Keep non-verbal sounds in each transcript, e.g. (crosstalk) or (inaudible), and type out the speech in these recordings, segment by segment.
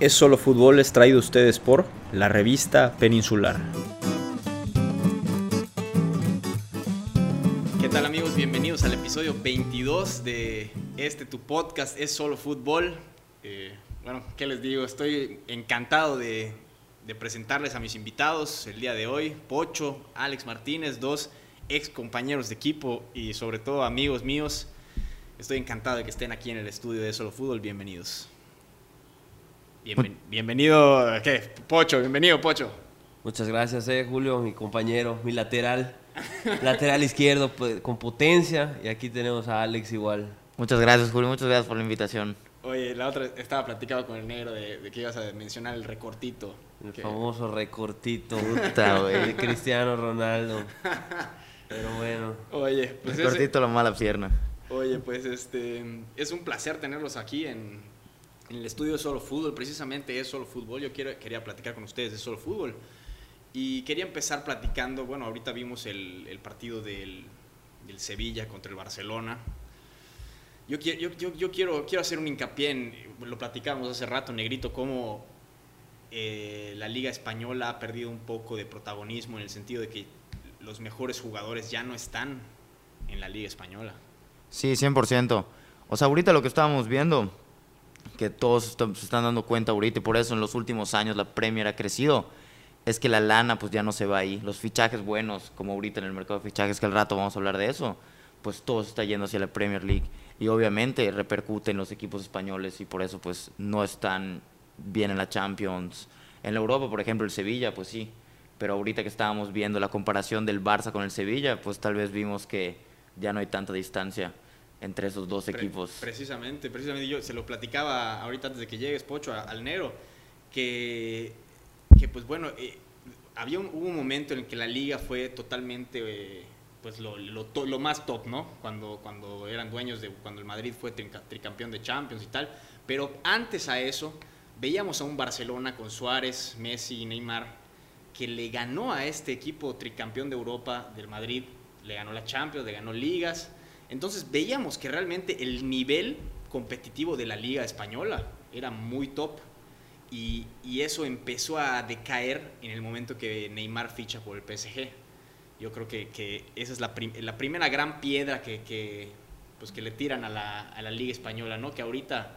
Es Solo Fútbol es traído a ustedes por la revista Peninsular. ¿Qué tal amigos? Bienvenidos al episodio 22 de este tu podcast Es Solo Fútbol. Eh, bueno, ¿qué les digo? Estoy encantado de, de presentarles a mis invitados el día de hoy. Pocho, Alex Martínez, dos ex compañeros de equipo y sobre todo amigos míos. Estoy encantado de que estén aquí en el estudio de Solo Fútbol. Bienvenidos. Bienven- bienvenido, ¿qué? Pocho, bienvenido, Pocho. Muchas gracias, eh, Julio, mi compañero, mi lateral. (laughs) lateral izquierdo pues, con potencia. Y aquí tenemos a Alex igual. Muchas gracias, Julio. Muchas gracias por la invitación. Oye, la otra estaba platicando con el negro de, de que ibas a mencionar el recortito. El que- famoso recortito Puta, güey. de Cristiano Ronaldo. Pero bueno, Oye, pues ese- Cortito la mala pierna. Oye, pues este es un placer tenerlos aquí en, en el estudio de Solo Fútbol. Precisamente es Solo Fútbol. Yo quiero, quería platicar con ustedes de Solo Fútbol. Y quería empezar platicando, bueno, ahorita vimos el, el partido del, del Sevilla contra el Barcelona. Yo, yo, yo, yo quiero, quiero hacer un hincapié en, lo platicábamos hace rato, Negrito, cómo eh, la Liga Española ha perdido un poco de protagonismo en el sentido de que los mejores jugadores ya no están en la Liga Española. Sí, 100%. O sea, ahorita lo que estábamos viendo, que todos est- se están dando cuenta ahorita, y por eso en los últimos años la Premier ha crecido, es que la lana pues ya no se va ahí. Los fichajes buenos, como ahorita en el mercado de fichajes, que al rato vamos a hablar de eso, pues todo se está yendo hacia la Premier League. Y obviamente repercute en los equipos españoles y por eso pues no están bien en la Champions. En la Europa, por ejemplo, el Sevilla, pues sí. Pero ahorita que estábamos viendo la comparación del Barça con el Sevilla, pues tal vez vimos que ya no hay tanta distancia entre esos dos Pre- equipos. Precisamente, precisamente yo se lo platicaba ahorita antes de que llegues, Pocho, a- al Negro, que, que pues bueno, eh, había un, hubo un momento en el que la liga fue totalmente, eh, pues lo, lo, to- lo más top, ¿no? Cuando, cuando eran dueños de, cuando el Madrid fue tricampeón de Champions y tal, pero antes a eso, veíamos a un Barcelona con Suárez, Messi y Neymar, que le ganó a este equipo tricampeón de Europa del Madrid, le ganó la Champions, le ganó ligas. Entonces veíamos que realmente el nivel competitivo de la liga española era muy top y, y eso empezó a decaer en el momento que Neymar ficha por el PSG. Yo creo que, que esa es la, prim- la primera gran piedra que, que, pues que le tiran a la, a la liga española, ¿no? Que ahorita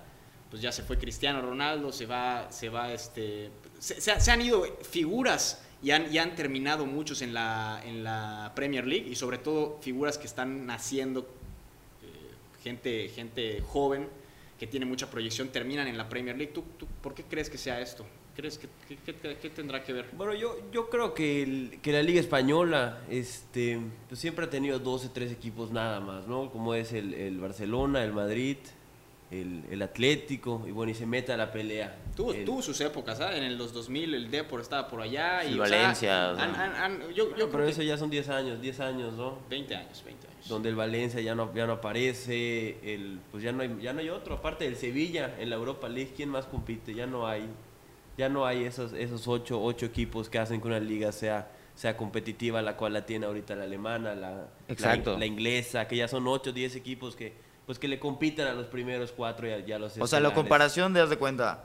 pues ya se fue Cristiano Ronaldo, se va, se va este, se, se- se han ido figuras y han, y han terminado muchos en la, en la Premier League y sobre todo figuras que están naciendo, gente, gente joven que tiene mucha proyección, terminan en la Premier League. ¿Tú, tú por qué crees que sea esto? ¿Crees que, que- que- qué tendrá que ver? bueno yo, yo creo que, el- que la Liga Española este, pues siempre ha tenido 12, 3 equipos nada más, ¿no? Como es el, el Barcelona, el Madrid, el, el Atlético, y bueno, y se mete a la pelea. Tuvo, El- tuvo sus épocas, ¿sabes? En los 2000 el Depor estaba por allá. Sí, y, Valencia, o sea. han- han- han- yo, yo Pero que eso ya son 10 años, 10 años, ¿no? 20 años, 20 años. Donde el Valencia ya no, ya no aparece, el, pues ya no, hay, ya no hay otro, aparte del Sevilla en la Europa League, ¿quién más compite? Ya no hay, ya no hay esos, esos ocho, ocho equipos que hacen que una liga sea, sea competitiva, la cual la tiene ahorita la alemana, la, Exacto. la, la inglesa, que ya son ocho, diez equipos que, pues que le compiten a los primeros cuatro y a, y a los O sea, la comparación de, haz de cuenta,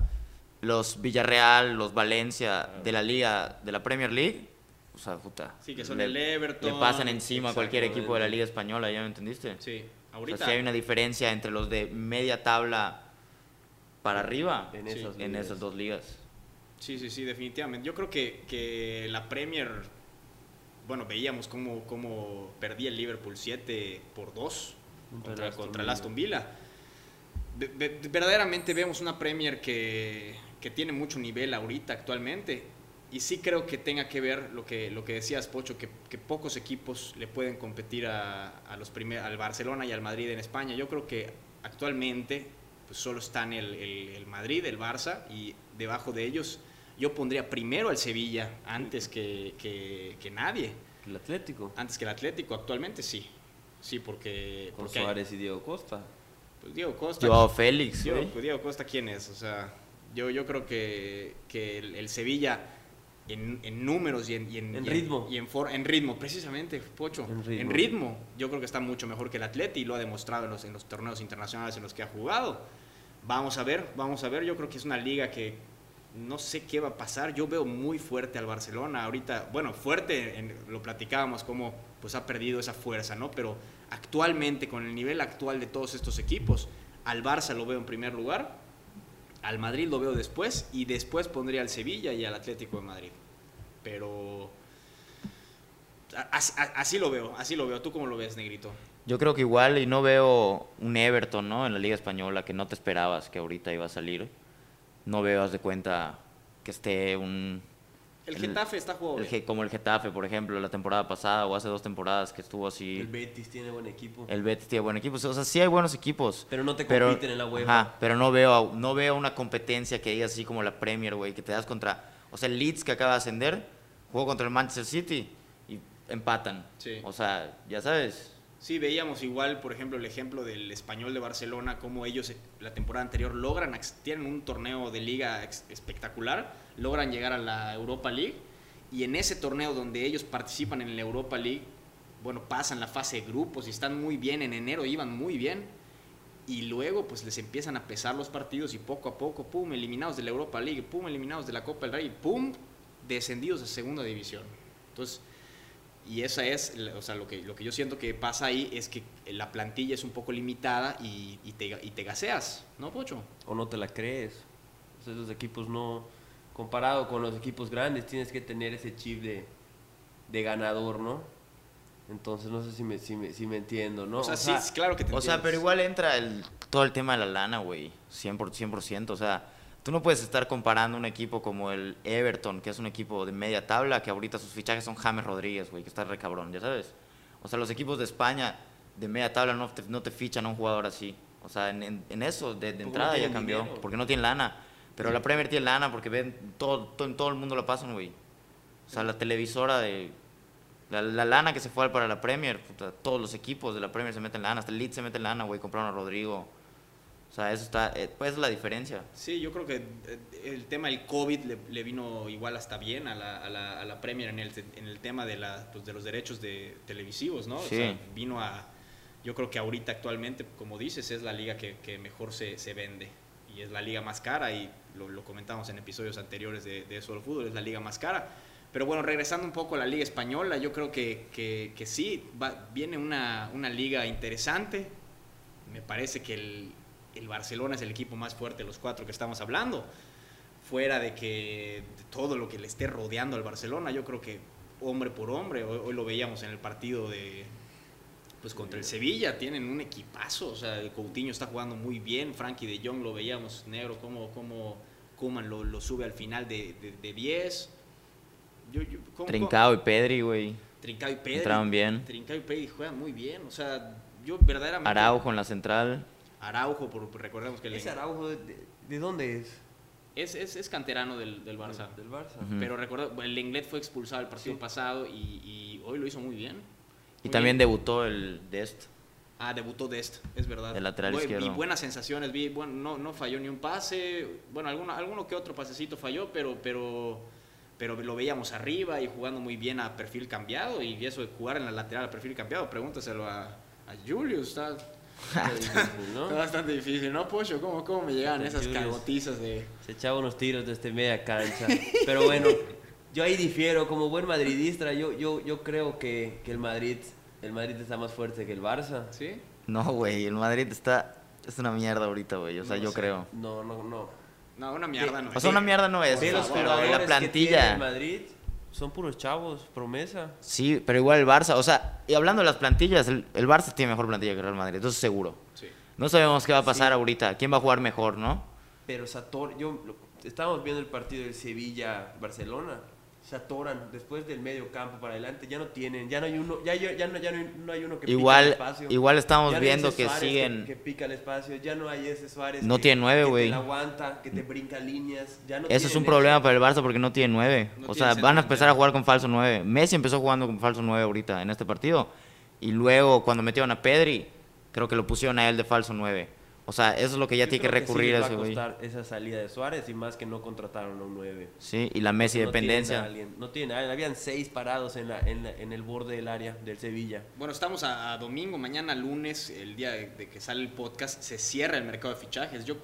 los Villarreal, los Valencia de la liga, de la Premier League, o sea, puta. Sí, que son le, el Everton. Le pasan encima a cualquier equipo de la liga española, ¿ya me entendiste? Sí, O ahorita. sea, sí hay una diferencia entre los de media tabla para arriba En Sí. esas en ligas. esas dos ligas. Sí, sí, sí, definitivamente. Yo creo que, que la Premier, bueno, veíamos cómo, cómo perdía el Liverpool 7 por 2 Contra contra, el Aston Villa. Verdaderamente vemos una Premier que, que tiene mucho nivel ahorita actualmente. Y sí creo que tenga que ver lo que, lo que decías, Pocho, que, que pocos equipos le pueden competir a, a los primer, al Barcelona y al Madrid en España. Yo creo que actualmente pues solo están el, el- el Madrid, el Barça, y debajo de ellos yo pondría primero al Sevilla antes que, que- que nadie, El Atlético, antes que el Atlético. Actualmente sí, sí, porque, con porque Suárez y Diego Costa. pues Diego Costa. Joao Félix, Diego, pues Diego Costa, ¿quién es? O sea, yo, yo creo que, que el, el Sevilla en, en números y en, y en, En y ritmo. y en, for- en ritmo, precisamente, Pocho. En ritmo. En ritmo, yo creo que está mucho mejor que el Atleti y lo ha demostrado en los, en los torneos internacionales en los que ha jugado. Vamos a ver, vamos a ver. Yo creo que es una liga que no sé qué va a pasar. Yo veo muy fuerte al Barcelona ahorita. Bueno, fuerte, en- lo platicábamos, como pues ha perdido esa fuerza, ¿no? Pero actualmente, con el nivel actual de todos estos equipos, al Barça lo veo en primer lugar, al Madrid lo veo después y después pondría al Sevilla y al Atlético de Madrid. Pero así lo veo, así lo veo. ¿Tú cómo lo ves, Negrito? Yo creo que igual, y no veo un Everton, ¿no? En la Liga Española que no te esperabas que ahorita iba a salir. No veo, haz de cuenta, que esté un... El Getafe está jugando el bien. Ge- como el Getafe, por ejemplo, la temporada pasada o hace dos temporadas que estuvo así. El Betis tiene buen equipo. El Betis tiene buen equipo. O sea, sí hay buenos equipos. Pero no te compiten en la. Ajá, pero no veo, no veo una competencia que diga así como la Premier, güey, que te das contra... O sea, el Leeds que acaba de ascender, jugó contra el Manchester City y empatan. Sí. O sea, ya sabes. Sí, veíamos igual, por ejemplo, el ejemplo del español de Barcelona, cómo ellos eh, la temporada anterior logran, tienen un torneo de liga espectacular, logran llegar a la Europa League y en ese torneo donde ellos participan en la Europa League, bueno, pasan la fase de grupos y están muy bien, en enero iban muy bien y luego pues les empiezan a pesar los partidos y poco a poco, pum, eliminados de la Europa League, pum, eliminados de la Copa del Rey, pum, descendidos a segunda división. Entonces, y esa es, o sea, lo que, lo que yo siento que pasa ahí es que la plantilla es un poco limitada y, y te, y te gaseas, ¿no, Pocho? O no te la crees. O sea, esos equipos no... Comparado con los equipos grandes, tienes que tener ese chip de, de ganador, ¿no? Entonces, no sé si me, si me, si me entiendo, ¿no? o sea, sí, sí, claro que te O sea, pero igual entra el, todo el tema de la lana, güey. 100%, 100%. O sea, tú no puedes estar comparando un equipo como el Everton, que es un equipo de media tabla, que ahorita sus fichajes son James Rodríguez, güey, que está re cabrón, ya sabes. O sea, los equipos de España de media tabla no te, no te fichan a un jugador así. O sea, en, en- en eso, de, de no entrada ya cambió. dinero. Porque no tienen lana. Pero la Premier tiene lana porque ven, todo, todo, en todo el mundo lo pasan, güey. O sea, la televisora de... La, la lana que se fue para la Premier, puta, todos los equipos de la Premier se meten lana, hasta el Leeds se mete lana, güey, compraron a Rodrigo. O sea, eso está, eh, pues es la diferencia. Sí, yo creo que eh, el tema del COVID le, le vino igual hasta bien a la, a la, a la Premier en el, en el tema de, la, pues, de los derechos de televisivos, ¿no? O Sí. sea, vino a... Yo creo que ahorita actualmente, como dices, es la liga que, que mejor se, se vende. Y es la liga más cara y lo, lo comentamos en episodios anteriores de, de Solo Fútbol, es la liga más cara. Pero bueno, regresando un poco a la liga española, yo creo que, que, que sí, va- viene una, una liga interesante. Me parece que el, el Barcelona es el equipo más fuerte de los cuatro que estamos hablando. Fuera de que todo lo que le esté rodeando al Barcelona, yo creo que hombre por hombre, hoy, hoy lo veíamos en el partido de pues contra el Sevilla, tienen un equipazo, o sea, el Coutinho está jugando muy bien, Frankie de Jong lo veíamos negro, como como Koeman lo, lo sube al final de, de, de 10. Yo, yo- ¿cómo- Trincao y Pedri, güey. cómo? Trincao y Pedri. Entraron bien. Trincao y Pedri juegan muy bien, o sea, yo verdaderamente... Araujo en la central. Araujo, por, recordemos que el- ¿Ese Araujo de, de- de dónde es? es, es, es canterano del, del Barça. Del Barça. Ujú. Pero recuerda, el Lenglet fue expulsado el partido Sí. pasado y, y hoy lo hizo muy bien. Y también bien. debutó el Dest. Ah, debutó Dest, es verdad. El lateral Bu- izquierdo. Vi buenas sensaciones, vi, bueno, no, no falló ni un pase, bueno, alguno, alguno que otro pasecito falló, pero, pero, pero lo veíamos arriba y jugando muy bien a perfil cambiado y eso de jugar en la lateral a perfil cambiado, pregúntaselo a, a Julius, está, difícil, ¿no? está bastante difícil, ¿no, Pocho? ¿Cómo, cómo me llegan esas Julius. cagotizas de... Se echaba unos tiros desde media cancha. (laughs) Pero bueno, yo ahí difiero. Como buen madridista, yo, yo, yo creo que, que el Madrid el Madrid está más fuerte que el Barça. ¿Sí? No, güey, el Madrid está... Es una mierda ahorita, güey. O sea, No yo creo. No, no, no. No, una mierda no O sea, una mierda no es, los jugadores la que tiene el plantilla... Madrid son puros chavos, promesa. Sí, pero igual el Barça, o sea, y hablando de las plantillas, el, el Barça tiene mejor plantilla que el Real Madrid, eso es seguro. Sí. No sabemos qué va a pasar Sí. ahorita, quién va a jugar mejor, ¿no? Pero Sator, yo lo- estábamos viendo el partido del Sevilla-Barcelona. Se atoran después del medio campo para adelante, ya no tienen, ya no hay uno, ya, ya, ya no, ya no hay, no hay uno que pica el espacio. igual estamos Ya no viendo que Suárez siguen... Que, pica el espacio, ya no hay ese Suárez. No que- tiene nueve, que güey. aguanta, que te brinca líneas. Ya no Eso es un problema para el Barça porque no tiene nueve. No o tiene sea, van a empezar a jugar con falso nueve. Messi empezó jugando con falso nueve ahorita en este partido. Y luego cuando metieron a Pedri, creo que lo pusieron a él de falso nueve. O sea, eso es lo que ya Yo tiene que sí recurrir les a va ese güey. costar esa salida de Suárez y más que no contrataron a un 9. Sí, y la Messi no tienen a dependencia. alguien, no tienen a alguien. Habían seis parados en, la, en, la- en el borde del área del Sevilla. Bueno, estamos a, a domingo, mañana lunes, el día de, de que sale el podcast, se cierra el mercado de fichajes. Yo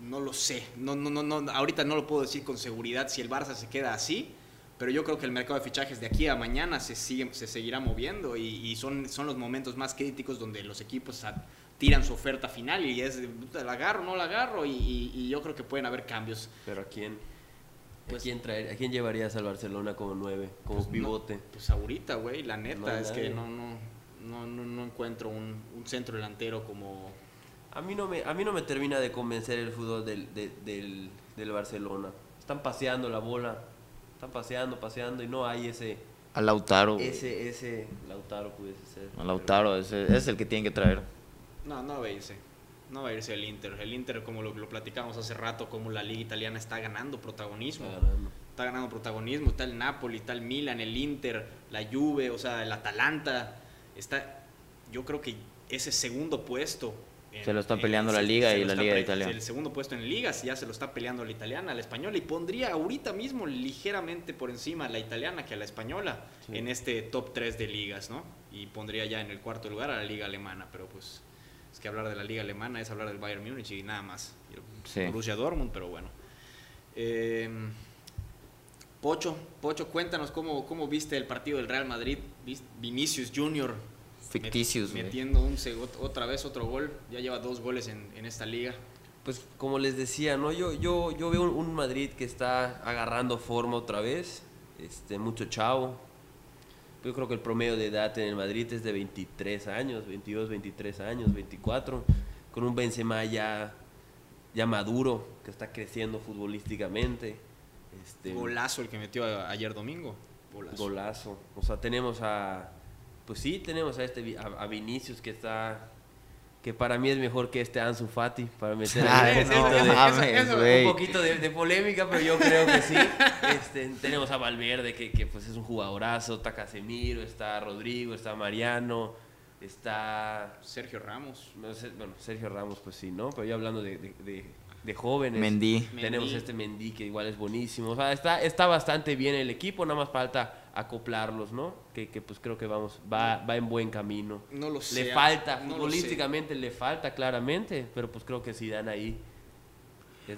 no lo sé. No, no, no, no, ahorita no lo puedo decir con seguridad si el Barça se queda así, pero yo creo que el mercado de fichajes de aquí a mañana se, sigue, se seguirá moviendo y, y son, son los momentos más críticos donde los equipos a- tiran su oferta final y es, de, "Puta, ¿la agarro no la agarro? Y, y- y yo creo que pueden haber cambios. Pero ¿a quién? Pues- ¿A, quién traer, ¿A quién llevarías al Barcelona como nueve, como Pues no, pivote? pues ahorita, güey, la neta, No es nadie. que no, no, no, no, no encuentro un, un centro delantero como... A mí no me, a mí no me termina de convencer el fútbol del, de- del, del Barcelona. Están paseando la bola, están paseando, paseando y no hay ese, A Lautaro. ese, ese Lautaro pudiese ser. A Lautaro, ese, ese es el que tienen que traer. No, no va a irse. No va a irse el Inter. El Inter, como lo, lo platicamos hace rato, como la liga italiana está ganando protagonismo. Está ganando. Está ganando protagonismo. Está el Napoli, está el Milan, el Inter, la Juve, o sea, el Atalanta. Está, yo creo que ese segundo puesto... en- Se lo está en- peleando la liga se y la liga italiana. El segundo puesto en ligas ya se lo está peleando la italiana, la española. Y pondría ahorita mismo ligeramente por encima a la italiana que a la española Sí. en este top 3 de ligas, ¿no? Y pondría ya en el cuarto lugar a la liga alemana, pero pues es que hablar de la liga alemana es hablar del Bayern Múnich y nada más. Sí. Borussia Dortmund, pero bueno. Eh, Pocho, Pocho, cuéntanos cómo, cómo viste el partido del Real Madrid. Vinicius Junior Ficticios, metiendo un, otra vez otro gol. Ya lleva dos goles en, en esta liga. Pues como les decía, ¿no? Yo, yo, yo veo un, un Madrid que está agarrando forma otra vez, este, mucho chavo. Yo creo que el promedio de edad en el Madrid es de 23 años, 22, 23 años, 24, con un Benzema ya, ya maduro, que está creciendo futbolísticamente. Este, Golazo el que metió a- ayer domingo. Golazo. Golazo. O sea, tenemos a. Pues sí, tenemos a este a Vinicius que está. Que para mí es mejor que este Ansu Fati. Para meter (laughs) ahí un poquito de, mames, (laughs) eso- güey. un poquito de, de polémica, pero yo creo que sí. Este, tenemos a Valverde, que, que, pues es un jugadorazo. Está Casemiro, está Rodrigo, está Mariano, está. Sergio Ramos. no bueno, Sergio Ramos, pues sí, ¿no? Pero yo hablando de, de, de- de jóvenes. Mendy. Tenemos Mendy. este Mendy que igual es buenísimo. O sea, está, está bastante bien el equipo, nada más falta acoplarlos, ¿no? Que, que pues creo que vamos, va, va en buen camino. No lo sé. Le falta, no futbolísticamente le falta claramente, pero pues creo que si dan ahí.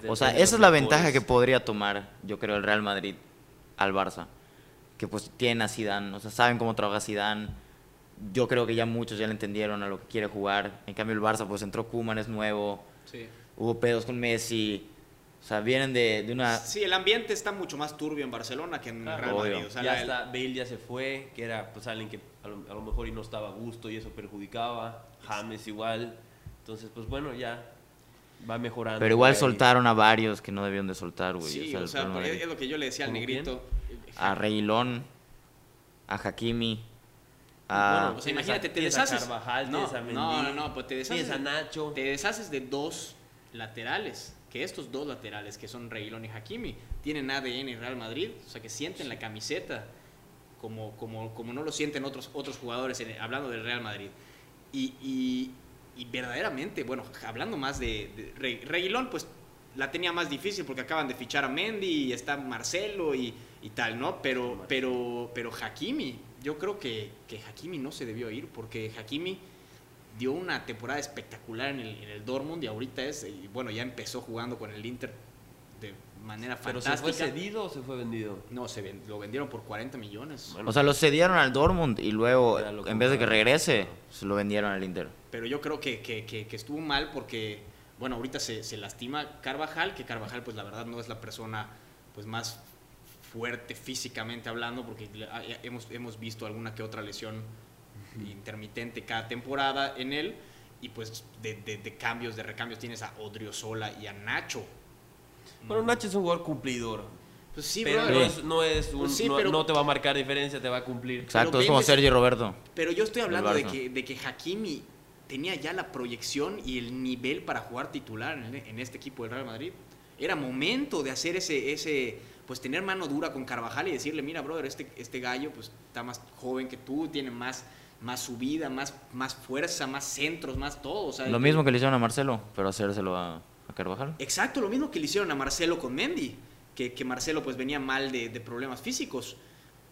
O sea, esa es la ventaja que podría tomar, yo creo, el Real Madrid al Barça. Que pues tienen a Zidane, o sea, saben cómo trabaja Zidane. Yo creo que ya muchos ya le entendieron a lo que quiere jugar. En cambio el Barça pues entró Koeman, es nuevo. Sí. Hubo pedos con Messi. O sea, vienen de, de una... Sí, el ambiente está mucho más turbio en Barcelona que en Claro, Real. Madrid. O sea, ya la- está, Bale ya se fue, que era pues alguien que a lo, a lo mejor y no estaba a gusto y eso perjudicaba. James igual. Entonces, pues bueno, ya va mejorando. Pero igual soltaron a varios que no debieron de soltar, güey. Sí, o sea, Madrid. es, es lo que yo le decía al ¿Cómo negrito. a Reilón, a Hakimi, a... Bueno, O sea, imagínate, a- te deshaces. Carvajal, no, tienes a Mendy, no, no, no, pues te deshaces. A Nacho. Te deshaces de dos laterales. Que estos dos laterales, que son Reguilón y Hakimi, tienen ADN Real Madrid. O sea, que sienten la camiseta como, como, como no lo sienten otros, otros jugadores, en- hablando del Real Madrid. Y, y- y verdaderamente, bueno, hablando más de, de Re- Reguilón, pues la tenía más difícil porque acaban de fichar a Mendy y está Marcelo y, y tal, ¿no? Pero, pero, pero Hakimi, yo creo que, que Hakimi no se debió ir porque Hakimi dio una temporada espectacular en el, en el Dortmund y ahorita es, y bueno, ya empezó jugando con el Inter de manera ¿Pero se fantástica. fue cedido o se fue vendido? No, se lo vendieron por 40 millones. Bueno, O sea, lo cedieron al Dortmund y luego, en vez de que regrese, se lo vendieron al Inter. Pero yo creo que, que- que- que estuvo mal porque, bueno, ahorita se, se lastima Carvajal, que Carvajal, pues la verdad no es la persona pues más fuerte físicamente hablando, porque hemos, hemos visto alguna que otra lesión intermitente cada temporada en él, y pues de, de- de cambios, de recambios tienes a Odriozola y a Nacho. Bueno, Nacho es un jugador cumplidor. Pues sí, pero no es, no, es un- Pues sí, no, pero- no te va a marcar diferencia, te va a cumplir. Exacto, es como Sergio Roberto. Pero yo estoy hablando de que, de que Hakimi tenía ya la proyección y el nivel para jugar titular en, en este equipo del Real Madrid. Era momento de hacer ese, ese, pues tener mano dura con Carvajal y decirle, mira, brother, este, este gallo pues está más joven que tú, tiene más, más subida, más, más fuerza, más centros, más todo. o sea, Lo mismo que le hicieron a Marcelo, pero hacérselo a, a Carvajal. Exacto, lo mismo que le hicieron a Marcelo con Mendy, que, que Marcelo pues venía mal de, de problemas físicos,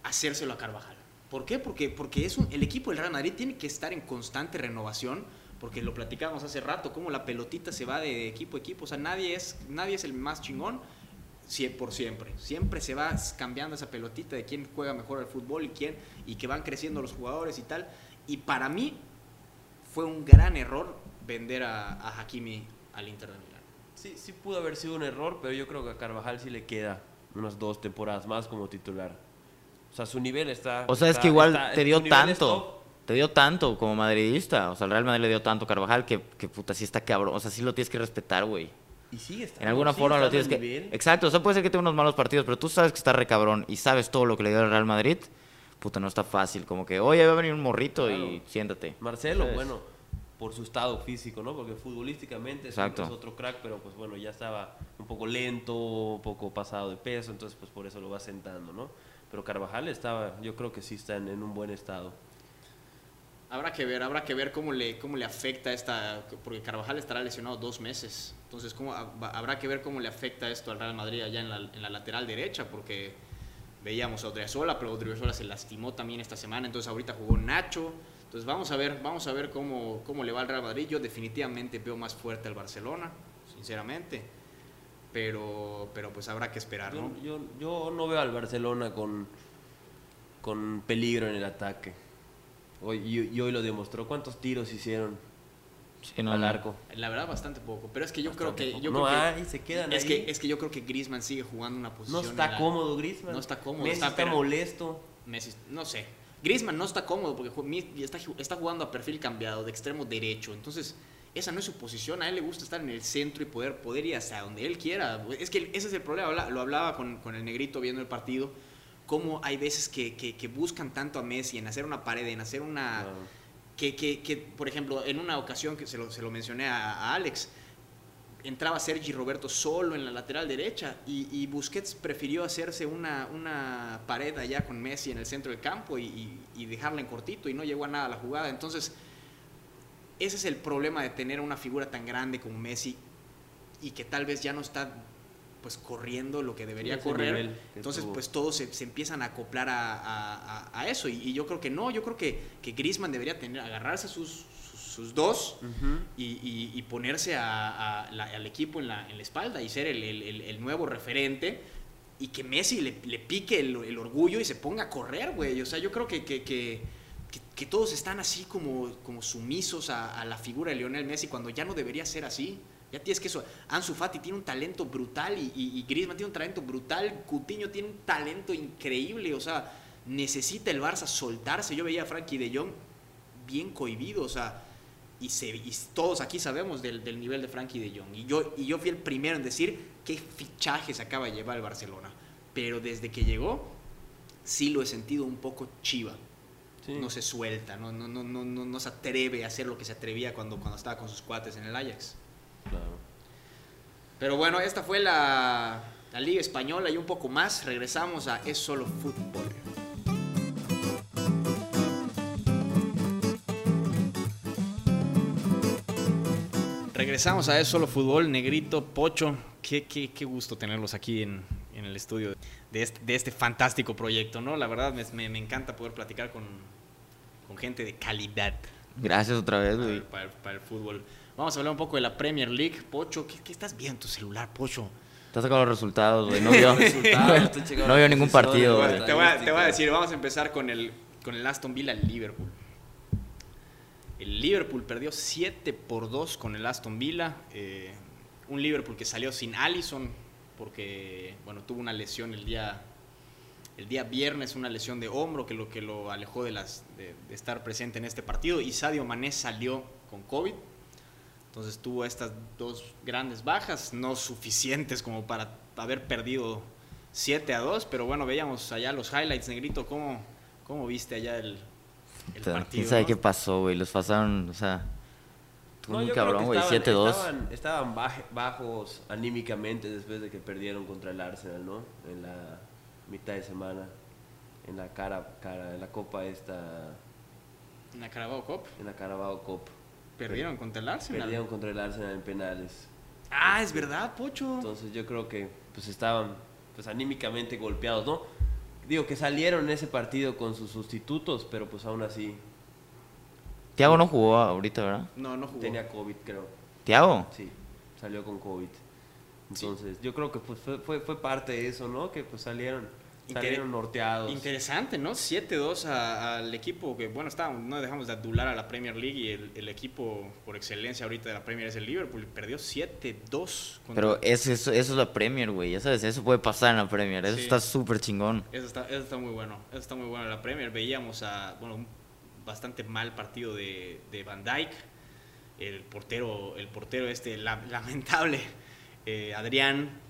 hacérselo a Carvajal. ¿Por qué? Porque, porque es un, el equipo del Real Madrid tiene que estar en constante renovación porque lo platicábamos hace rato, cómo la pelotita se va de equipo a equipo, o sea, nadie es, nadie es el más chingón por siempre, siempre se va cambiando esa pelotita de quién juega mejor al fútbol y quién, y que van creciendo los jugadores y tal, y para mí fue un gran error vender a, a Hakimi al Inter de Milán. Sí, sí pudo haber sido un error, pero yo creo que a Carvajal sí le queda unas dos temporadas más como titular. O sea, su nivel está... O sea, es que igual está- te dio tanto. Te dio tanto como madridista. O sea, el Real Madrid le dio tanto a Carvajal que, que puta, sí está cabrón. O sea, sí lo tienes que respetar, güey. Y sigue estando- En alguna forma lo tienes que... nivel. Exacto, o sea, puede ser que tenga unos malos partidos, pero tú sabes que está re cabrón y sabes todo lo que le dio al Real Madrid. Puta, no está fácil. Como que, oye, va a venir un morrito y Claro. siéntate. Marcelo, ¿Sabes? bueno, por su estado físico, ¿no? Porque futbolísticamente es otro crack, pero pues bueno, ya estaba un poco lento, un poco pasado de peso, entonces pues por eso lo va sentando, ¿no? Pero Carvajal estaba, yo creo que sí está en, en un buen estado. Habrá que ver, habrá que ver cómo le, cómo le afecta esta, porque Carvajal estará lesionado dos meses, entonces cómo, hab- habrá que ver cómo le afecta esto al Real Madrid allá en la, en la lateral derecha, porque veíamos a Odriozola, pero Odriozola se lastimó también esta semana, entonces ahorita jugó Nacho, entonces vamos a ver, vamos a ver cómo, cómo le va al Real Madrid, yo definitivamente veo más fuerte al Barcelona, sinceramente, pero, pero pues habrá que esperar, Yo, ¿no? yo, yo no veo al Barcelona con, con peligro en el ataque. Hoy, y, y hoy lo demostró. ¿Cuántos tiros hicieron Sí, no, al arco? La verdad bastante poco, pero es que yo Bastante creo que... poco. Yo no creo que- hay, se quedan es ahí. que, es que yo creo que Griezmann sigue jugando una posición. no está la- cómodo Griezmann. No está cómodo, Messi está- está, pero- molesto. Messi, no sé. Griezmann no está cómodo porque está, está jugando a perfil cambiado, de extremo derecho. Entonces, esa no es su posición. A él le gusta estar en el centro y poder, poder ir hasta donde él quiera. Es que ese es el problema. Lo hablaba con, con el negrito viendo el partido. Cómo hay veces que, que- que buscan tanto a Messi en hacer una pared, en hacer una. Ah, Que, que- que, por ejemplo, en una ocasión que se lo, se lo mencioné a, a Alex, entraba Sergi Roberto solo en la lateral derecha y, y Busquets prefirió hacerse una, una pared allá con Messi en el centro del campo y, y- y dejarla en cortito y no llegó a nada la jugada. Entonces, ese es el problema de tener una figura tan grande como Messi y que tal vez ya no está pues corriendo lo que debería correr. nivel Entonces, pues todos se, se empiezan a acoplar a, a- eso. Y, y yo creo que no, yo creo que, que Griezmann debería tener, agarrarse sus, sus, sus dos y, y- y ponerse a- la- al equipo en la, en la espalda y ser el, el- el- el nuevo referente y que Messi le, le pique el, el orgullo y se ponga a correr, güey. O sea, yo creo que, que, que- que- que todos están así como, como sumisos a, a la figura de Lionel Messi cuando ya no debería ser así. Ya tienes que eso. Ansu Fati tiene un talento brutal y, y, y Griezmann tiene un talento brutal. Coutinho tiene un talento increíble. O sea, necesita el Barça soltarse. Yo veía a Frankie de Jong bien cohibido. O sea, y, se, y todos aquí sabemos del, del nivel de Frankie de Jong. Y yo, y yo fui el primero en decir qué fichajes acaba de llevar el Barcelona. Pero desde que llegó, sí lo he sentido un poco chiva. Sí. No se suelta, no, no, no, no, no, no se atreve a hacer lo que se atrevía cuando, cuando estaba con sus cuates en el Ajax. Claro. Pero bueno, esta fue la, la Liga Española y un poco más. Regresamos a Es Solo Fútbol. Regresamos a Es Solo Fútbol, Negrito, Pocho. Qué, qué, qué gusto tenerlos aquí en, en el estudio de este, de este fantástico proyecto, ¿no? La verdad me, me- me encanta poder platicar con, con gente de calidad Gracias otra vez, para güey. para el- para el fútbol. Vamos a hablar un poco de la Premier League. Pocho, ¿qué, qué estás viendo en tu celular, Pocho? Te has sacado los resultados, güey. No (laughs) vio, (laughs) no vio ningún partido, güey. güey. Te voy, a, te voy a decir, vamos a empezar con el, con el Aston Villa Liverpool. El Liverpool perdió 7 por 2 con el Aston Villa. eh, un Liverpool que salió sin Allison porque bueno, tuvo una lesión el día, el día viernes, una lesión de hombro que lo, que lo alejó de, las, de, de estar presente en este partido. Y Sadio Mané salió con COVID. Entonces tuvo estas dos grandes bajas, no suficientes como para haber perdido 7 a 2, pero bueno, veíamos allá los highlights, Negrito, ¿cómo, cómo viste allá el, el O sea, partido? ¿Quién sabe no? qué pasó, güey? Los pasaron, o sea... No, muy cabrón, güey. estaban- 7-2. Estaban, estaban baj- bajos anímicamente después de que perdieron contra el Arsenal, ¿no? En la mitad de semana. En la cara, cara en la copa esta, En la Carabao Cup, en la Carabao Cup. Perdieron contra el Arsenal. Perdieron contra el Arsenal en penales. Ah, es verdad, Pocho. Entonces yo creo que pues estaban pues anímicamente golpeados, ¿no? Digo que salieron en ese partido con sus sustitutos, pero pues aún así Tiago no jugó ahorita, ¿verdad? No, no jugó. Tenía COVID, creo. Tiago. Sí, salió con COVID. Entonces, yo creo que pues fue, fue, fue parte de eso, ¿no? Que pues salieron, salieron norteados. Interesante, ¿no? 7-2 a- al equipo que, bueno, está, no dejamos de adular a la Premier League y el, el equipo por excelencia ahorita de la Premier es el Liverpool. Perdió 7-2. contra- Pero es, eso, eso es la Premier, güey. Ya sabes, eso puede pasar en la Premier. Eso Sí. está súper chingón. Eso está, eso está muy bueno. Eso está muy bueno en la Premier. Veíamos a, bueno, un bastante mal partido de, de Van Dijk. El portero, el portero este la- lamentable, eh, Adrián,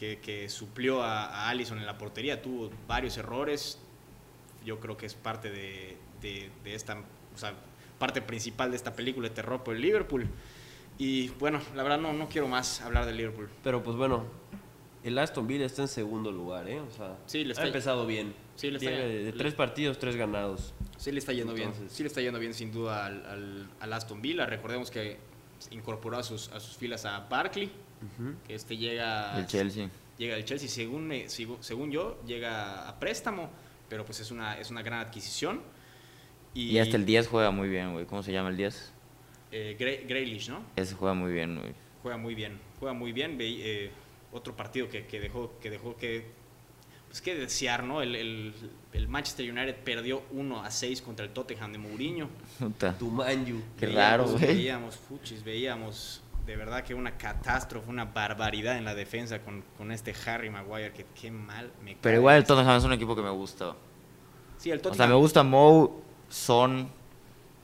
que, que suplió a, a Allison en la portería, tuvo varios errores. Yo creo que es parte de, de- de esta, o sea, parte principal de esta película de terror por el Liverpool. Y bueno, la verdad no, no quiero más hablar del Liverpool. Pero pues bueno, el Aston Villa está en segundo lugar, ¿eh? O sea, Sí, le está- ha empezado bien. Sí, le está- Tiene de, de tres partidos, tres ganados. Sí le está yendo bien, Entonces- sí le está yendo bien sin duda al, al, al Aston Villa. Recordemos que incorporó a sus, a sus filas a Barkley, que este llega, El Chelsea. llega del Chelsea, según, me- sigo- según yo, llega a préstamo, pero pues es una, es una gran adquisición. Y hasta el 10 juega muy bien, güey. ¿Cómo se llama el 10? eh, Gre- Grealish, ¿no? Ese juega muy bien, güey. Juega muy bien, juega muy bien. Ve- eh, otro partido que, que dejó que dejó que pues que desear, ¿no? El, el- el Manchester United perdió 1 a 6 contra el Tottenham de Mourinho. Puta. Qué Veíamos- raro, güey. Veíamos, fuchis, veíamos de verdad que una catástrofe, una barbaridad en la defensa con, con este Harry Maguire, que qué mal me Pero igual el Tottenham es un equipo que me gusta. Sí, el O sea, Tottenham. me gusta Mo, Son,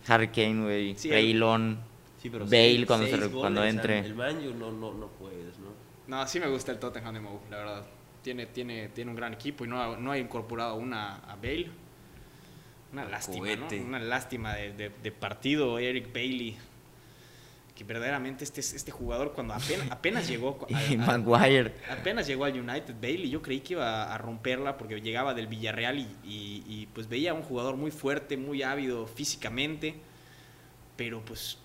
Harry Kane, güey. Sí, Reilon. Sí, pero Bale seis- cuando, seis se, goles, cuando entre. el Manju no, no, no puedes, ¿no? No, sí me gusta el Tottenham de Mou, la verdad. Tiene, tiene, tiene un gran equipo y no ha, no ha incorporado una a Bale. Una lástima, ¿no? Una lástima de, de- de partido, Eric Bailey. Que verdaderamente este, este jugador cuando apenas, apenas (laughs) llegó... a- Maguire. Apenas llegó al United Bailey, yo creí que iba a romperla porque llegaba del Villarreal y, y- y, pues veía a un jugador muy fuerte, muy ávido físicamente, pero pues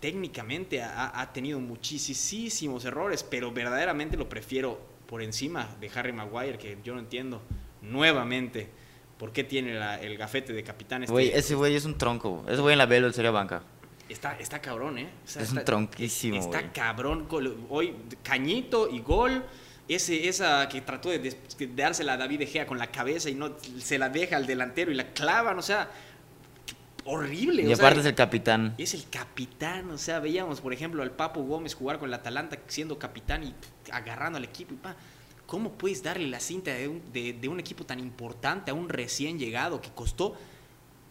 técnicamente ha, ha tenido muchísimos errores, pero verdaderamente lo prefiero por encima de Harry Maguire, que yo no entiendo nuevamente por qué tiene la- el gafete de capitán. Este, Güey, ese güey es un tronco. Ese güey en la Belo sería banca. Está, está cabrón, ¿eh? O sea, Es un tronquísimo, Está cabrón. Hoy, cañito y gol. Ese, esa que trató de, de dársela a David De Gea con la cabeza y no se la deja al delantero y la clavan, o sea, horrible. Y o sea, aparte es el capitán. es el capitán, o sea, veíamos, por ejemplo, al Papo Gómez jugar con el Atalanta siendo capitán y agarrando al equipo. Y, pa, ¿Cómo puedes darle la cinta de un, de- de un equipo tan importante a un recién llegado que costó,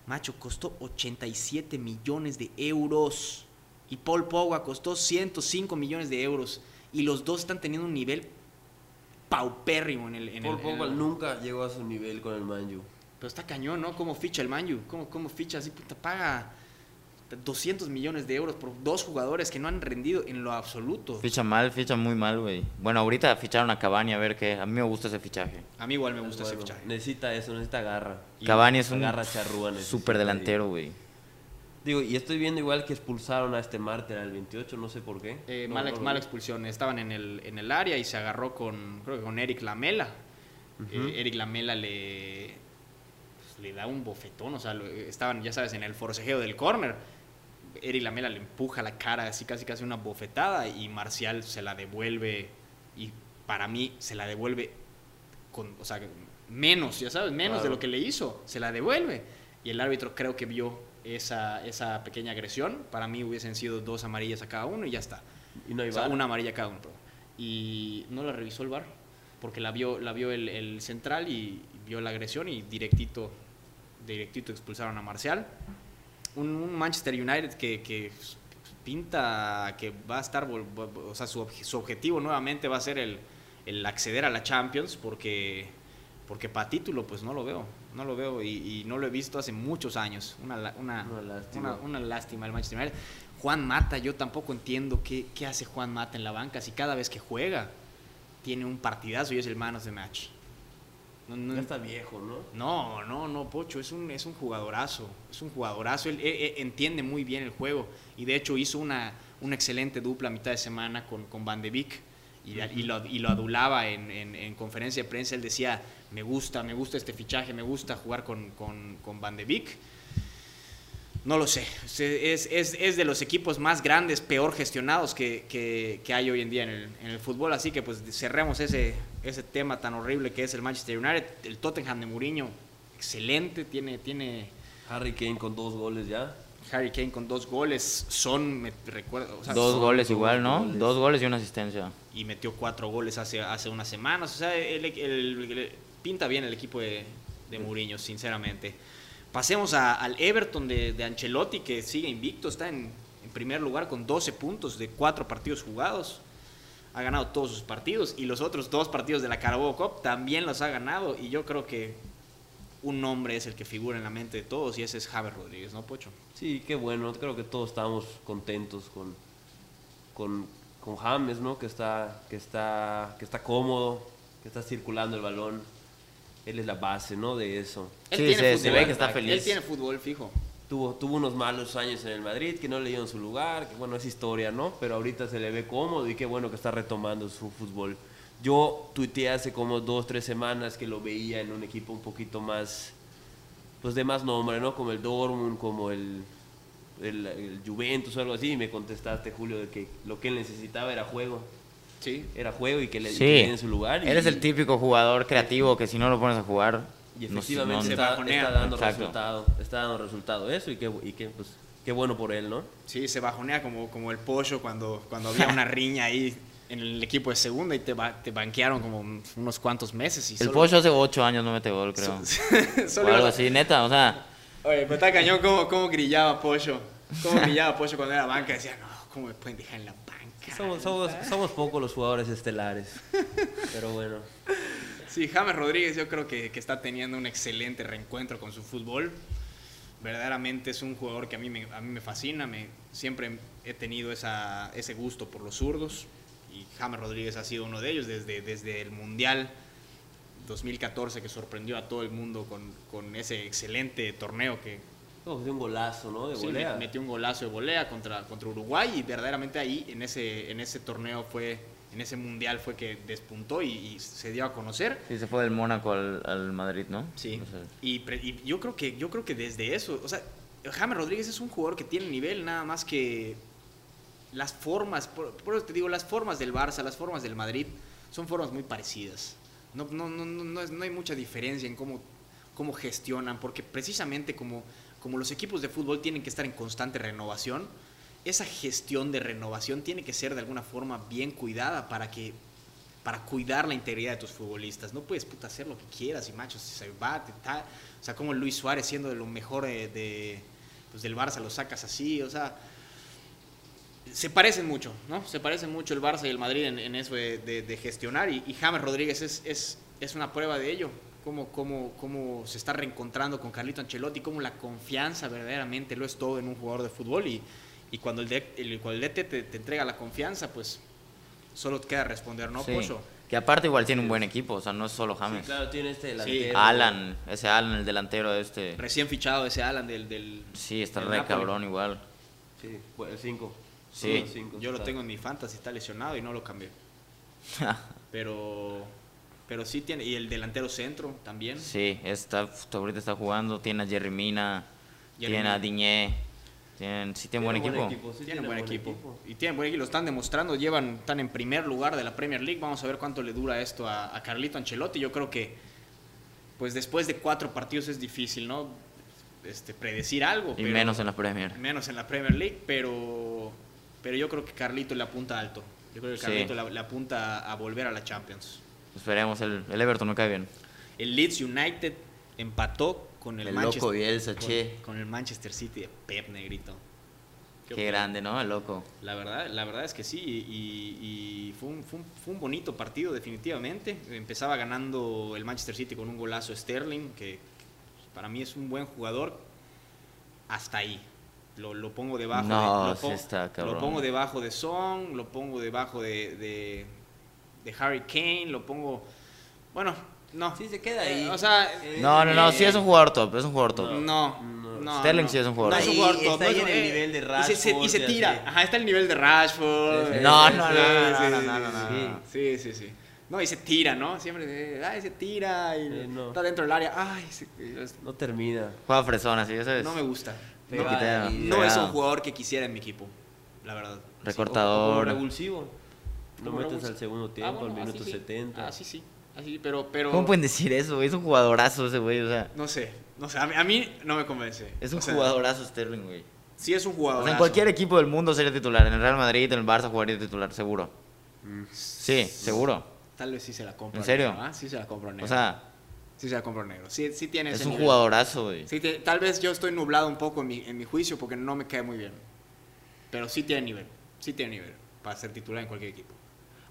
macho, costó 87 millones de euros? Y Paul Pogba costó 105 millones de euros. Y los dos están teniendo un nivel paupérrimo en el... En Paul el- en Pogba el- nunca llegó a su nivel con el Manju. pero está cañón, ¿no? ¿Cómo ficha el Manju? ¿Cómo, cómo ficha así? Puta, paga 200 millones de euros por dos jugadores que no han rendido en lo absoluto. Ficha mal, ficha muy mal, güey. Bueno, ahorita ficharon a Cavani a ver qué. A mí me gusta ese fichaje. A mí igual me gusta ese fichaje. Necesita eso, necesita garra. Cavani es un garra charrúa super delantero, güey. Digo, y estoy viendo igual que expulsaron a este Martel al 28, no sé por qué. Eh, No, mala, no mala expulsión. Estaban en el, en el área y se agarró con, creo que con Eric Lamela. Eh, Eric Lamela le, pues, le da un bofetón. O sea, lo- estaban, ya sabes, en el forcejeo del córner. Eric Lamela le empuja la cara, así casi casi una bofetada. Y Marcial se la devuelve. Y para mí se la devuelve con, o sea, menos, ya sabes, menos de lo que le hizo. Se la devuelve. Y el árbitro creo que vio esa, esa pequeña agresión. Para mí hubiesen sido dos amarillas a cada uno y ya está. Y no hay O sea, una amarilla cada uno. Y no la revisó el VAR, porque la vio, la vio el, el central y vio la agresión y directito, directito expulsaron a Marcial. Un, Manchester United que, que pinta que va a estar, o sea, su, su objetivo nuevamente va a ser el, el acceder a la Champions, porque, porque para título pues no lo veo, no lo veo y, y no lo he visto hace muchos años. Una, una, Una lástima. una- una lástima el Manchester United. Juan Mata, yo tampoco entiendo qué, qué hace Juan Mata en la banca si cada vez que juega tiene un partidazo y es el man of the match. No, no- Ya está viejo, ¿no? no, no, no, Pocho, es un, es un jugadorazo, es un jugadorazo, él, entiende muy bien el juego y de hecho hizo una, una excelente dupla a mitad de semana con, con Van de Beek y, y lo, y lo adulaba en, en- en conferencia de prensa, él decía, me gusta, me gusta este fichaje, me gusta jugar con, con, con Van de Beek. No lo sé. Es, es- es de los equipos más grandes, peor gestionados que, que- que hay hoy en día en el, en el fútbol. Así que pues cerremos ese, ese tema tan horrible que es el Manchester United. El Tottenham de Mourinho, excelente. Tiene, tiene Harry Kane con dos goles ya. Harry Kane con dos goles. Son, me recuerdo, o sea, Dos Son- goles dos igual, ¿no? goles. Dos goles y una asistencia. y metió cuatro goles hace, hace unas semanas. O sea, el- el- el- pinta bien el equipo de, de Mourinho, sinceramente. Pasemos a- al Everton de, de Ancelotti, que sigue invicto, está en, en primer lugar con 12 puntos de cuatro partidos jugados. Ha ganado todos sus partidos y los otros dos partidos de la Carabao Cup también los ha ganado. Y yo creo que un nombre es el que figura en la mente de todos y ese es Javier Rodríguez, ¿no, Pocho? Sí, qué bueno. Creo que todos estamos contentos con, con, con James, ¿no? Que está, que, está, que está cómodo, que está circulando el balón. Él es la base, ¿no? De eso. Él Sí, tiene se- se fútbol. ve que está Él feliz. tiene fútbol fijo. Tuvo, tuvo unos malos años en el Madrid, que no le dieron su lugar, que bueno, es historia, ¿no? Pero ahorita se le ve cómodo y qué bueno que está retomando su fútbol. Yo tuiteé hace como dos, tres semanas que lo veía en un equipo un poquito más, pues de más nombre, ¿no? Como el Dortmund, como el, el, el Juventus o algo así, y me contestaste, Julio, de que lo que él necesitaba era juego. Sí. Era juego y que le, Sí. den su lugar. y- Eres el típico jugador creativo que si no lo pones a jugar. Y efectivamente no- está, está dando Exacto. resultado, está dando resultado eso y qué, y qué, pues, qué bueno por él, ¿no? Sí, se bajonea como, como el pollo cuando, cuando había una riña ahí en el equipo de segunda y te, ba- te banquearon como unos cuantos meses. Y El solo- pollo hace ocho años no mete gol, creo. (laughs) o algo así, neta, o sea. Oye, pero está cañón cómo, cómo grillaba Pollo. Cómo grillaba Pollo cuando era banca. Decía, no, ¿cómo me pueden dejar en la banca? Somos, somos, somos pocos los jugadores estelares. Pero bueno. Sí, James Rodríguez yo creo que, que está teniendo un excelente reencuentro con su fútbol. Verdaderamente es un jugador que a mí me, a mí me fascina. Me, siempre he tenido esa, ese gusto por los zurdos. Y James Rodríguez ha sido uno de ellos desde, desde el Mundial 2014 que sorprendió a todo el mundo con, con ese excelente torneo que No, un golazo, ¿no? De Sí, volea. metió un golazo de volea contra, contra Uruguay y verdaderamente ahí en ese, en ese torneo fue, en ese mundial fue que despuntó y, y se dio a conocer. Sí, se fue del Mónaco al, al Madrid, ¿no? Sí. Y, pre- y yo creo que yo creo que desde eso, o sea, James Rodríguez es un jugador que tiene nivel nada más que las formas, por, por eso te digo, las formas del Barça, las formas del Madrid son formas muy parecidas. No, no, no, no, no es- no hay mucha diferencia en cómo, cómo gestionan, porque precisamente como, como los equipos de fútbol tienen que estar en constante renovación, esa gestión de renovación tiene que ser de alguna forma bien cuidada para que para cuidar la integridad de tus futbolistas. No puedes puta, hacer lo que quieras y macho, se va, o sea, como Luis Suárez siendo de lo mejor de, pues, del Barça lo sacas así, o sea, se parecen mucho, ¿no? Se parecen mucho el Barça y el Madrid en, eso de gestionar y, y James Rodríguez es, es, es una prueba de ello. Cómo, cómo, cómo se está reencontrando con Carlito Ancelotti, cómo la confianza verdaderamente lo es todo en un jugador de fútbol y, y cuando el, de- el- cuando el DT te, te entrega la confianza, pues solo te queda responder, ¿no, sí. Pocho? Que aparte igual tiene un buen equipo, o sea, no es solo Sí, James. claro, tiene este delantero. Alan, ese Alan, el delantero de este. Recién fichado ese Alan del... del Sí, está del re Napoli. cabrón igual. Sí, fue el 5. Sí. Yo lo tengo en mi fantasy, está lesionado y no lo cambié. (laughs) Pero, pero sí tiene, y el delantero centro también. sí, está, ahorita está jugando, tiene a Jerry Mina, Jerry tiene a Mina. Diñé, tienen, sí tiene buen equipo. sí, tiene buen equipo. Y tienen buen equipo, lo están demostrando, llevan, están en primer lugar de la Premier League. Vamos a ver cuánto le dura esto a, a Carlito Ancelotti. Yo creo que, pues después de cuatro partidos es difícil, ¿no? Este, predecir algo. Y pero- menos en la Premier. menos en la Premier League, pero, pero yo creo que Carlito le apunta alto. Yo creo que Sí. Carlito le, le apunta a volver a la Champions. Esperemos, el, el Everton no cae bien. El Leeds United empató con el, El Manchester, loco Bielsa, con, che. con el Manchester City de Pep Negrito. Qué, grande, ¿no? El loco. La verdad, la verdad es que sí, y, y fue, un, fue, un, fue un bonito partido definitivamente. Empezaba ganando el Manchester City con un golazo Sterling, que para mí es un buen jugador, hasta ahí. Lo, lo pongo debajo No, de, lo, sí pon- está cabrón. lo pongo debajo de Song, lo pongo debajo de, de, de Harry Kane, lo pongo... Bueno, no. Sí, se queda ahí. Eh, o sea... No, no, no, eh, sí es un jugador top, es un jugador top. no, No. no, Sterling no. sí es un jugador. No es un Ahí jugador top. está no ahí en el eh, nivel de y se- se- Y se, Rashford tira. Ajá, está el nivel de Rashford. Sí, sí. No, no, no, no, sí, no, sí, no, no, sí. no. Sí, sí, sí. No, y se tira, ¿no? Siempre, ay, se tira y Sí, no. está dentro del área. Ay, se- No termina. Juega fresón, así, eso es. no me gusta. No, no es un jugador que quisiera en mi equipo, la verdad. Recortador. Revulsivo. Lo Como metes revulsivo. al segundo Ah, tiempo, bueno, al minuto así sí. 70. Ah, sí, sí. Así, pero, pero... ¿Cómo pueden decir eso? Es un jugadorazo ese güey, o sea. No sé, no sé, a mí, a mí no me convence. Es un O sea, jugadorazo Sterling, güey. Sí es un O jugador. sea, en cualquier equipo del mundo sería titular. En el Real Madrid, en el Barça jugaría titular, seguro. Mm. Sí, seguro. Tal vez sí se la compro. ¿En serio? negro, ¿ah? Sí se la compro negro. O sea, sí se la compro negro. Sí, sí tiene es ese un nivel. jugadorazo, güey. Sí, te- tal vez yo estoy nublado un poco en mi, en mi juicio porque no me cae muy bien. Pero sí tiene nivel. Sí tiene nivel para ser titular en cualquier equipo.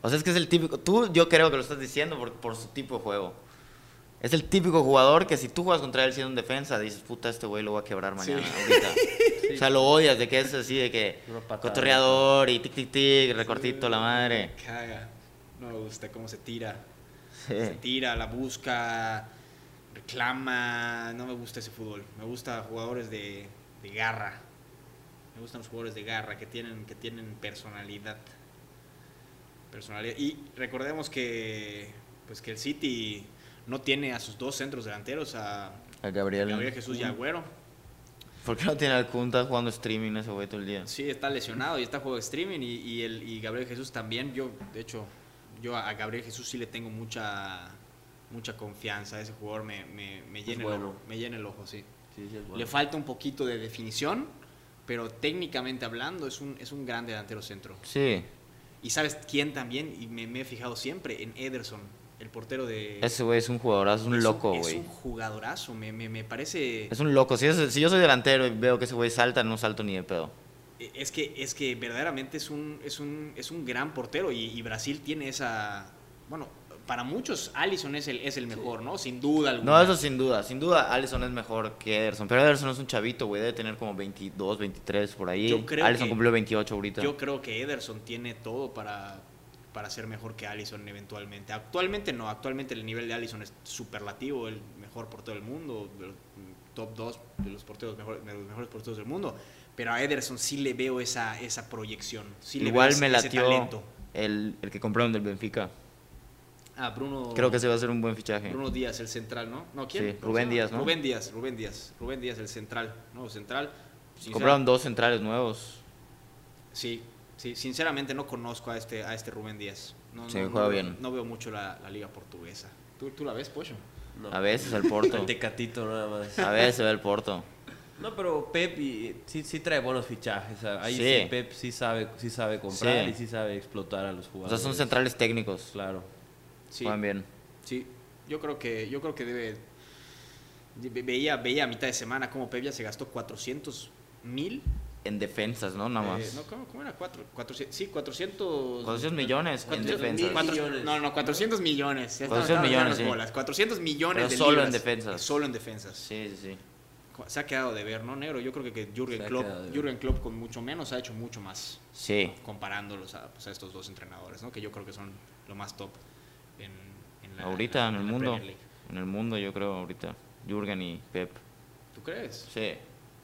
O sea, es que es el típico. Tú, yo creo que lo estás diciendo por, por su tipo de juego. Es el típico jugador que si tú juegas contra él siendo un defensa, dices, puta, este güey lo voy a quebrar mañana, ahorita. (laughs) O sea, lo odias de que es así, de que cotorreador y tic, tic, tic, recortito la madre. Me caga. No me gusta cómo se tira. Sí. Se tira, la busca, reclama. No me gusta ese fútbol. Me gusta jugadores de, de garra. Me gustan los jugadores de garra que tienen, que tienen personalidad. Personalidad. Y recordemos que, pues que el City no tiene a sus dos centros delanteros, a A Gabriel. Gabriel Jesús y Agüero. ¿Por qué no tiene al Kunta jugando streaming ese güey todo el día? Sí, está lesionado y está jugando streaming y, y, el, y Gabriel Jesús también. Yo, de hecho, yo a Gabriel Jesús sí le tengo mucha mucha confianza. Ese jugador me, me, me llena, el ojo, me llena el ojo, sí. Sí, sí, es bueno. Le falta un poquito de definición, pero técnicamente hablando es un, es un gran delantero centro. Sí. Y sabes quién también, y me, me he fijado siempre, en Ederson, el portero de... Ese güey es un jugadorazo, es un loco, Es güey. un jugadorazo, me, me, me parece... Es un loco. Si, es- si yo soy delantero y veo que ese güey salta, no salto ni de pedo. Es que, es que verdaderamente es un, es un, es un gran portero y, y Brasil tiene esa... Bueno, para muchos Allison es el, es el mejor, ¿no? Sin duda alguna. No, eso sin duda. Sin duda, Allison es mejor que Ederson. Pero Ederson es un chavito, güey. Debe tener como 22, 23 por ahí. Yo creo Allison que- cumplió 28 ahorita. Yo creo que Ederson tiene todo para, para ser mejor que Allison eventualmente. Actualmente no, actualmente el nivel de Allison es superlativo, el mejor portero del mundo, top 2 de los porteros mejor- de los mejores porteros del mundo. Pero a Ederson sí le veo esa, esa proyección. Sí le Igual veo me ese- ese latió talento. el, el que compraron del Benfica. Ah, Bruno. Creo que ese va a ser un buen fichaje. Bruno Díaz, el central, ¿no? No, ¿quién? Sí, ¿Cómo Rubén se? Díaz, ¿no? Rubén Díaz, Rubén Díaz. Rubén Díaz, el central, ¿no? Central. Compraron dos centrales nuevos. Sí, sí, sinceramente no conozco a este, a este Rubén Díaz. No, Sí, no- juega no- bien. No veo mucho la, la liga portuguesa. ¿Tú, tú la ves? No. A veces el Porto. El Tecatito nada más. A veces ve el Porto. No, pero Pep y- sí, sí trae buenos fichajes. o sea, Ahí Sí. sí. Pep sí sabe, sí sabe comprar Sí. y sí sabe explotar a los O jugadores. sea, son centrales técnicos. Claro. Sí, Juegan bien. sí. Yo creo que, yo creo que debe... ve- Veía, veía a mitad de semana cómo Pep ya se gastó 400 mil. En defensas, ¿no? Nada más. eh, no, ¿cómo, cómo era? Cuatro, 400, sí, 400... 400 millones en 400 defensas. cuatro- millones. No, no, 400 millones. Ya 400 estamos- estamos millones, sí. bolas. 400 millones Pero de solo en defensas. Solo en defensas. Sí, sí, sí. Se ha quedado de ver, ¿no, Negro? Yo creo que, Jürgen Klopp. Jürgen Klopp con mucho menos ha hecho mucho más Sí. comparándolos a, pues, a estos dos entrenadores, ¿no? Que yo creo que son lo más top en la Ahorita en la- el mundo. En el mundo, yo creo, ahorita. Jürgen y Pep. ¿Tú crees? Sí.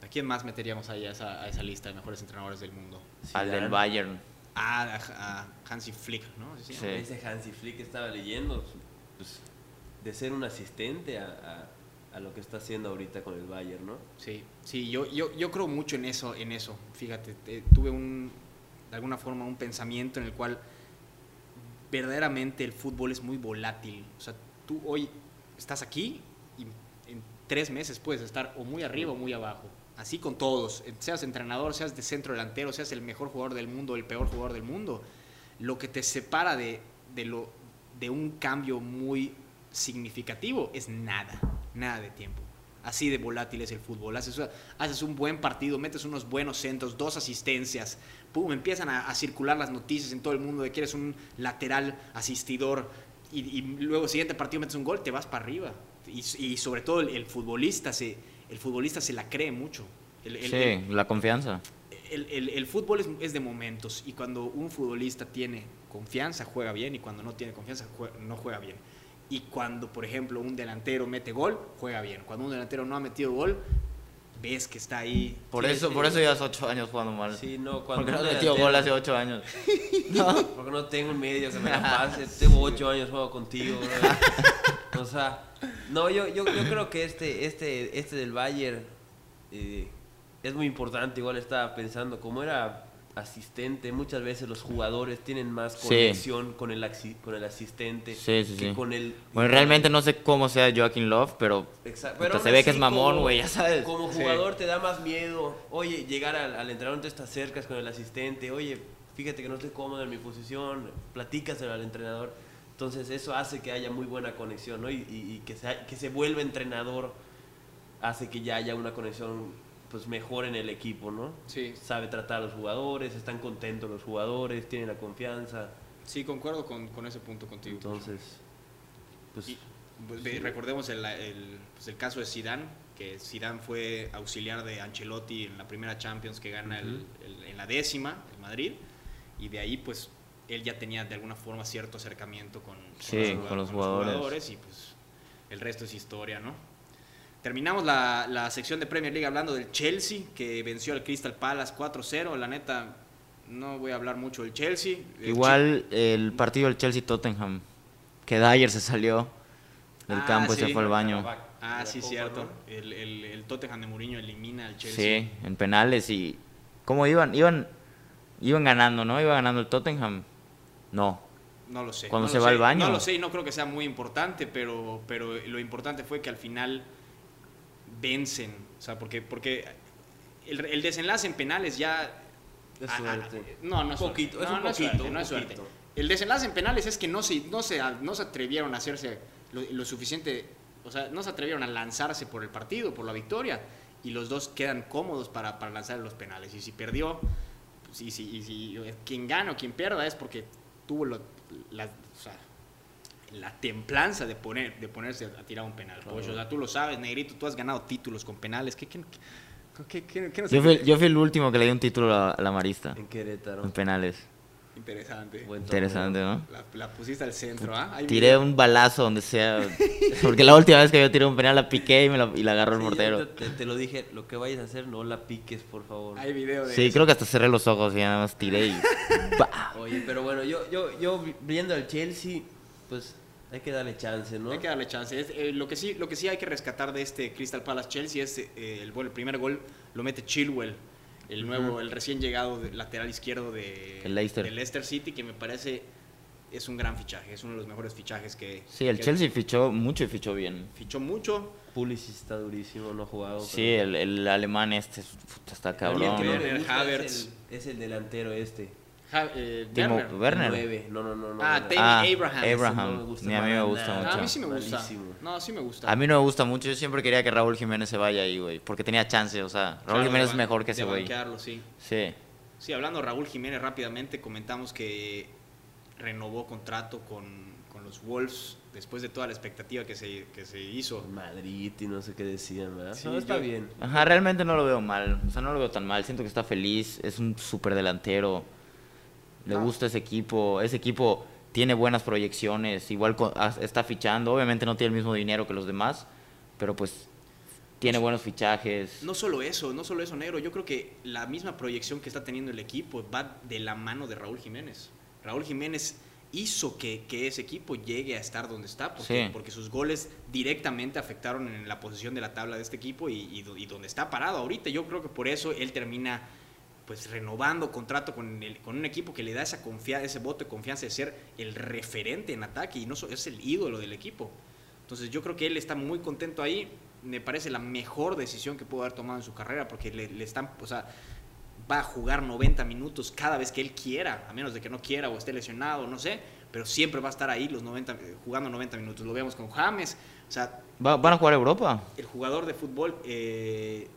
¿A quién más meteríamos ahí a esa, a esa lista de mejores entrenadores del mundo? Al del Bayern. Ah, a, a Hansi Flick, ¿no? ¿Así se Sí. Ese Hansi Flick estaba leyendo, pues, de ser un asistente a, a- a lo que está haciendo ahorita con el Bayern, ¿no? Sí, sí, yo, yo, yo creo mucho en eso, en eso. Fíjate, te- tuve un, de alguna forma, un pensamiento en el cual verdaderamente el fútbol es muy volátil. O sea, tú hoy estás aquí y en tres meses puedes estar o muy arriba o muy abajo. Así con todos, eh, seas entrenador, seas de centro delantero, seas el mejor jugador del mundo, el peor jugador del mundo. Lo que te separa de, de, lo, de un cambio muy significativo es nada, nada de tiempo. Así de volátil es el fútbol. Haces, haces un buen partido, metes unos buenos centros, dos asistencias, pum, empiezan a, a circular las noticias en todo el mundo de que eres un lateral asistidor y, y luego siguiente partido metes un gol, te vas para arriba. Y, y sobre todo el, el futbolista se, el futbolista se la cree mucho. El, el- Sí, la confianza. el, fútbol es, es de momentos y cuando un futbolista tiene confianza juega bien y cuando no tiene confianza no juega bien. Y cuando, por ejemplo, un delantero mete gol, juega bien. Cuando un delantero no ha metido gol, ves que está ahí. Por Sí, eso, sí. por eso llevas 8 años jugando mal. Sí, no, Porque no has metido gol hace 8 años. (laughs) No. Porque no tengo un medio que me la (laughs) pase. Tengo ocho años juego contigo. (laughs) bro. O sea, no, yo, yo, yo creo que este, este, este del Bayern, eh, es muy importante, igual estaba pensando, como era asistente, muchas veces los jugadores tienen más Sí. conexión con, el, con el asistente Sí, sí, que sí. con el... Bueno, realmente no sé cómo sea Joaquín Love, pero Exacto. se ve que es mamón, güey, ya sabes. Como jugador te da más miedo, oye, llegar al, al entrenador, te estás cerca con el asistente, oye, fíjate que no estoy cómodo en mi posición, platícaselo al entrenador. Entonces eso hace que haya muy buena conexión, ¿no? Y, y- y que, se, que se vuelva entrenador hace que ya haya una conexión pues mejor en el equipo, ¿no? Sí, Sabe tratar a los jugadores, están contentos los jugadores, tienen la confianza. sí, concuerdo con, con ese punto contigo. Entonces, pues Y, pues, ve- recordemos el, el, pues, el caso de Zidane, que Zidane fue auxiliar de Ancelotti en la primera Champions que gana el- el- en la décima, el Madrid, y de ahí pues él ya tenía de alguna forma cierto acercamiento con, Sí, jugado- con los jugadores. y pues el resto es historia, ¿no? Terminamos la, la sección de Premier League hablando del Chelsea, que venció al Crystal Palace 4-0. La neta, no voy a hablar mucho del Chelsea. El Igual el partido del Chelsea-Tottenham, que Dyer se salió del Ah, campo y sí. se fue al baño. Ah, sí, cierto. El, el, el Tottenham de Mourinho elimina al Chelsea. Sí, en penales y... ¿Cómo iban? Iban, iban ganando, ¿no? Iba ganando el Tottenham. No. No lo sé. Cuando no se lo va sé. al baño. No lo sé y no creo que sea muy importante, pero, pero lo importante fue que al final vencen. O sea, porque, porque el, el desenlace en penales ya... Es ah, suerte. no, no es Poquito, suerte. es No, un no poquito, suerte, no es suerte. El desenlace en penales es que no se, no se, no se atrevieron a hacerse lo, lo suficiente, o sea, no se atrevieron a lanzarse por el partido, por la victoria, y los dos quedan cómodos para, para lanzar los penales. Y si perdió, pues, y si, y si quien gana o quien pierda es porque tuvo lo- la, o sea, la templanza de, poner, de ponerse a tirar un penal. Claro. Pollo. O sea, tú lo sabes, Negrito, tú has ganado títulos con penales. ¿Qué, qué, qué- qué- qué no sé Yo fui, yo fui el último que le dio un título a, a la Marista. En Querétaro. En penales. Interesante. Buen Interesante, ¿no? La, la pusiste al centro, ¿ah? Hay Tiré un balazo donde sea. Porque la última vez que yo tiré un penal la piqué y, me la, y la agarró el Sí, mortero. yo Te, te lo dije, lo que vayas a hacer, no la piques, por favor. Hay video de Sí, eso. creo que hasta cerré los ojos y nada más tiré y. (laughs) ¡bah! Oye, pero bueno, yo, yo, yo vi- viendo al Chelsea, pues hay que darle chance, ¿no? Hay que darle chance. Es, eh, lo, que sí, lo que sí hay que rescatar de este Crystal Palace Chelsea es eh, el, el primer gol lo mete Chilwell, el nuevo, el recién llegado de- lateral izquierdo de, El Leicester. City, que me parece es un gran fichaje, es uno de los mejores fichajes que... Sí, el que Chelsea fichó mucho y fichó bien. Fichó mucho. Pulisic está durísimo, no ha jugado. Sí, pero- el, el alemán este está el cabrón. Es el, es el delantero este. Ja- eh, Timo Werner. No, no, no. no Ah. Tammy Ah, Abraham. Abraham. No me gusta Ni a mí me gusta nada. No, a mucho. mí sí me gusta. Malísimo. No, sí me gusta. A mí no me gusta mucho. Yo siempre quería que Raúl Jiménez se vaya ahí, güey. Porque tenía chance, o sea, Raúl Claro, Jiménez es mejor que ese güey. sí. Sí. Sí, hablando de Raúl Jiménez rápidamente, comentamos que renovó contrato con, con los Wolves después de toda la expectativa que se, que se hizo. Madrid y no sé qué decían, ¿verdad? Sí, no, está yo- bien. Ajá, realmente no lo veo mal. O sea, no lo veo tan mal. Siento que está feliz. Es un súper delantero. Le No. gusta ese equipo. Ese equipo tiene buenas proyecciones. Igual ah, está fichando. Obviamente no tiene el mismo dinero que los demás. Pero pues tiene buenos fichajes. No solo eso, no solo eso, negro. Yo creo que la misma proyección que está teniendo el equipo va de la mano de Raúl Jiménez. Raúl Jiménez hizo que, que ese equipo llegue a estar donde está, porque, Sí. porque sus goles directamente afectaron en la posición de la tabla de este equipo y, y donde está parado ahorita. Yo creo que por eso él termina pues renovando contrato con, el, con un equipo que le da esa confianza, ese voto de confianza de ser el referente en ataque y no es el ídolo del equipo. Entonces yo creo que él está muy contento ahí. Me parece la mejor decisión que pudo haber tomado en su carrera porque le, le están, o sea, va a jugar 90 minutos cada vez que él quiera, a menos de que no quiera o esté lesionado, no sé, pero siempre va a estar ahí los 90, eh, jugando 90 minutos. Lo vemos con James, o sea, Va- ¿Van a jugar a Europa? el jugador de fútbol, eh,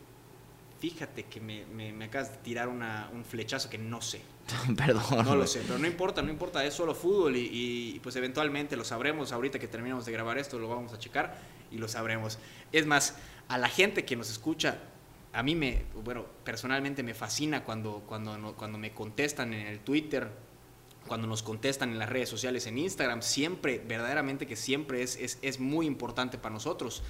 fíjate que me, me- me acabas de tirar una- un flechazo que no sé. (laughs) Perdón. No lo sé, pero no importa, no importa, es solo fútbol y, y, pues eventualmente lo sabremos. Ahorita que terminamos de grabar esto lo vamos a checar y lo sabremos. Es más, a la gente que nos escucha, a mí me, bueno, personalmente me fascina cuando, cuando, cuando me contestan en el Twitter, cuando nos contestan en las redes sociales, en Instagram, siempre, verdaderamente que siempre es, es, es muy importante para nosotros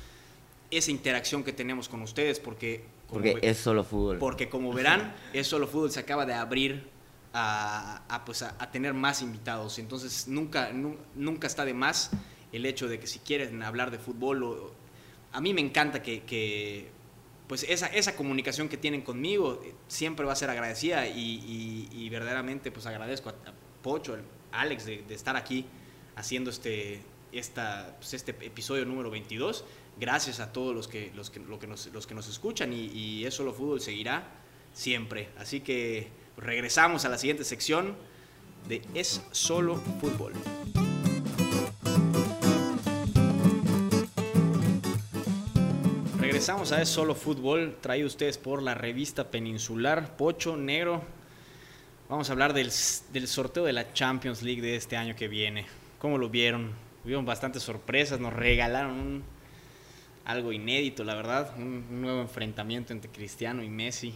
esa interacción que tenemos con ustedes porque... Porque es solo fútbol. porque como verán, es solo fútbol se acaba de abrir a, a, pues a, a tener más invitados. Entonces nunca, nu- nunca está de más el hecho de que si quieren hablar de fútbol, o- a mí me encanta que, que, pues esa, esa comunicación que tienen conmigo eh, siempre va a ser agradecida y, y- y verdaderamente pues agradezco a, a Pocho, a Alex de, de estar aquí haciendo este, esta, pues, este episodio número 22. Gracias a todos los que, los que, lo que nos, los que nos escuchan y, y Es Solo Fútbol seguirá siempre. Así que regresamos a la siguiente sección de Es Solo Fútbol. Regresamos a Es Solo Fútbol, traído ustedes por la revista Peninsular, Pocho Negro. Vamos a hablar del, del sorteo de la Champions League de este año que viene. ¿Cómo lo vieron? Hubieron bastantes sorpresas, nos regalaron algo inédito, la verdad, un, un nuevo enfrentamiento entre Cristiano y Messi.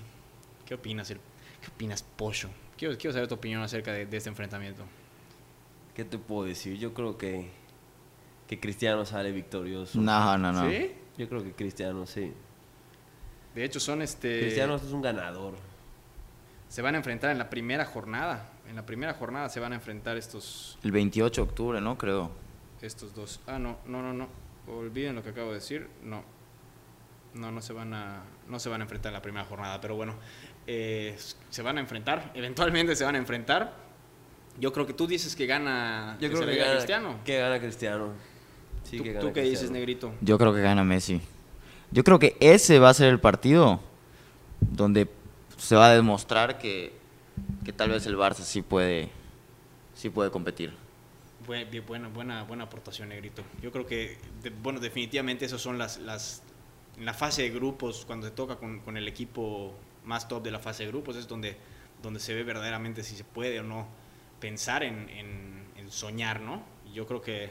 ¿Qué opinas, el- qué opinas Pocho? Quiero, quiero saber tu opinión acerca de, de este enfrentamiento. ¿Qué te puedo decir? Yo creo que, que Cristiano sale victorioso. No, no, no. ¿Sí? Yo creo que Cristiano, sí. De hecho, son este. Cristiano es un ganador. Se van a enfrentar en la primera jornada. En la primera jornada se van a enfrentar estos, El 28 de octubre, ¿no? Creo. estos dos. Ah, no, no, no, no. Olviden lo que acabo de decir. No. No, no se van a, no se van a enfrentar en la primera jornada. Pero bueno, eh, se van a enfrentar. (laughs) Eventualmente se van a enfrentar. Yo creo que tú dices que gana, Yo creo que gana Cristiano. Que gana Cristiano. Sí, ¿Tú, que tú qué dices. Negrito? Yo creo que gana Messi. Yo creo que ese va a ser el partido donde se va a demostrar que, que tal vez el Barça sí puede, sí puede competir. Buena, buena, buena aportación, Negrito. Yo creo que, de- bueno, definitivamente esas son las, las, en la fase de grupos, cuando se toca con, con el equipo más top de la fase de grupos, es donde, donde se ve verdaderamente si se puede o no pensar en, en- en soñar, ¿no? Yo creo que,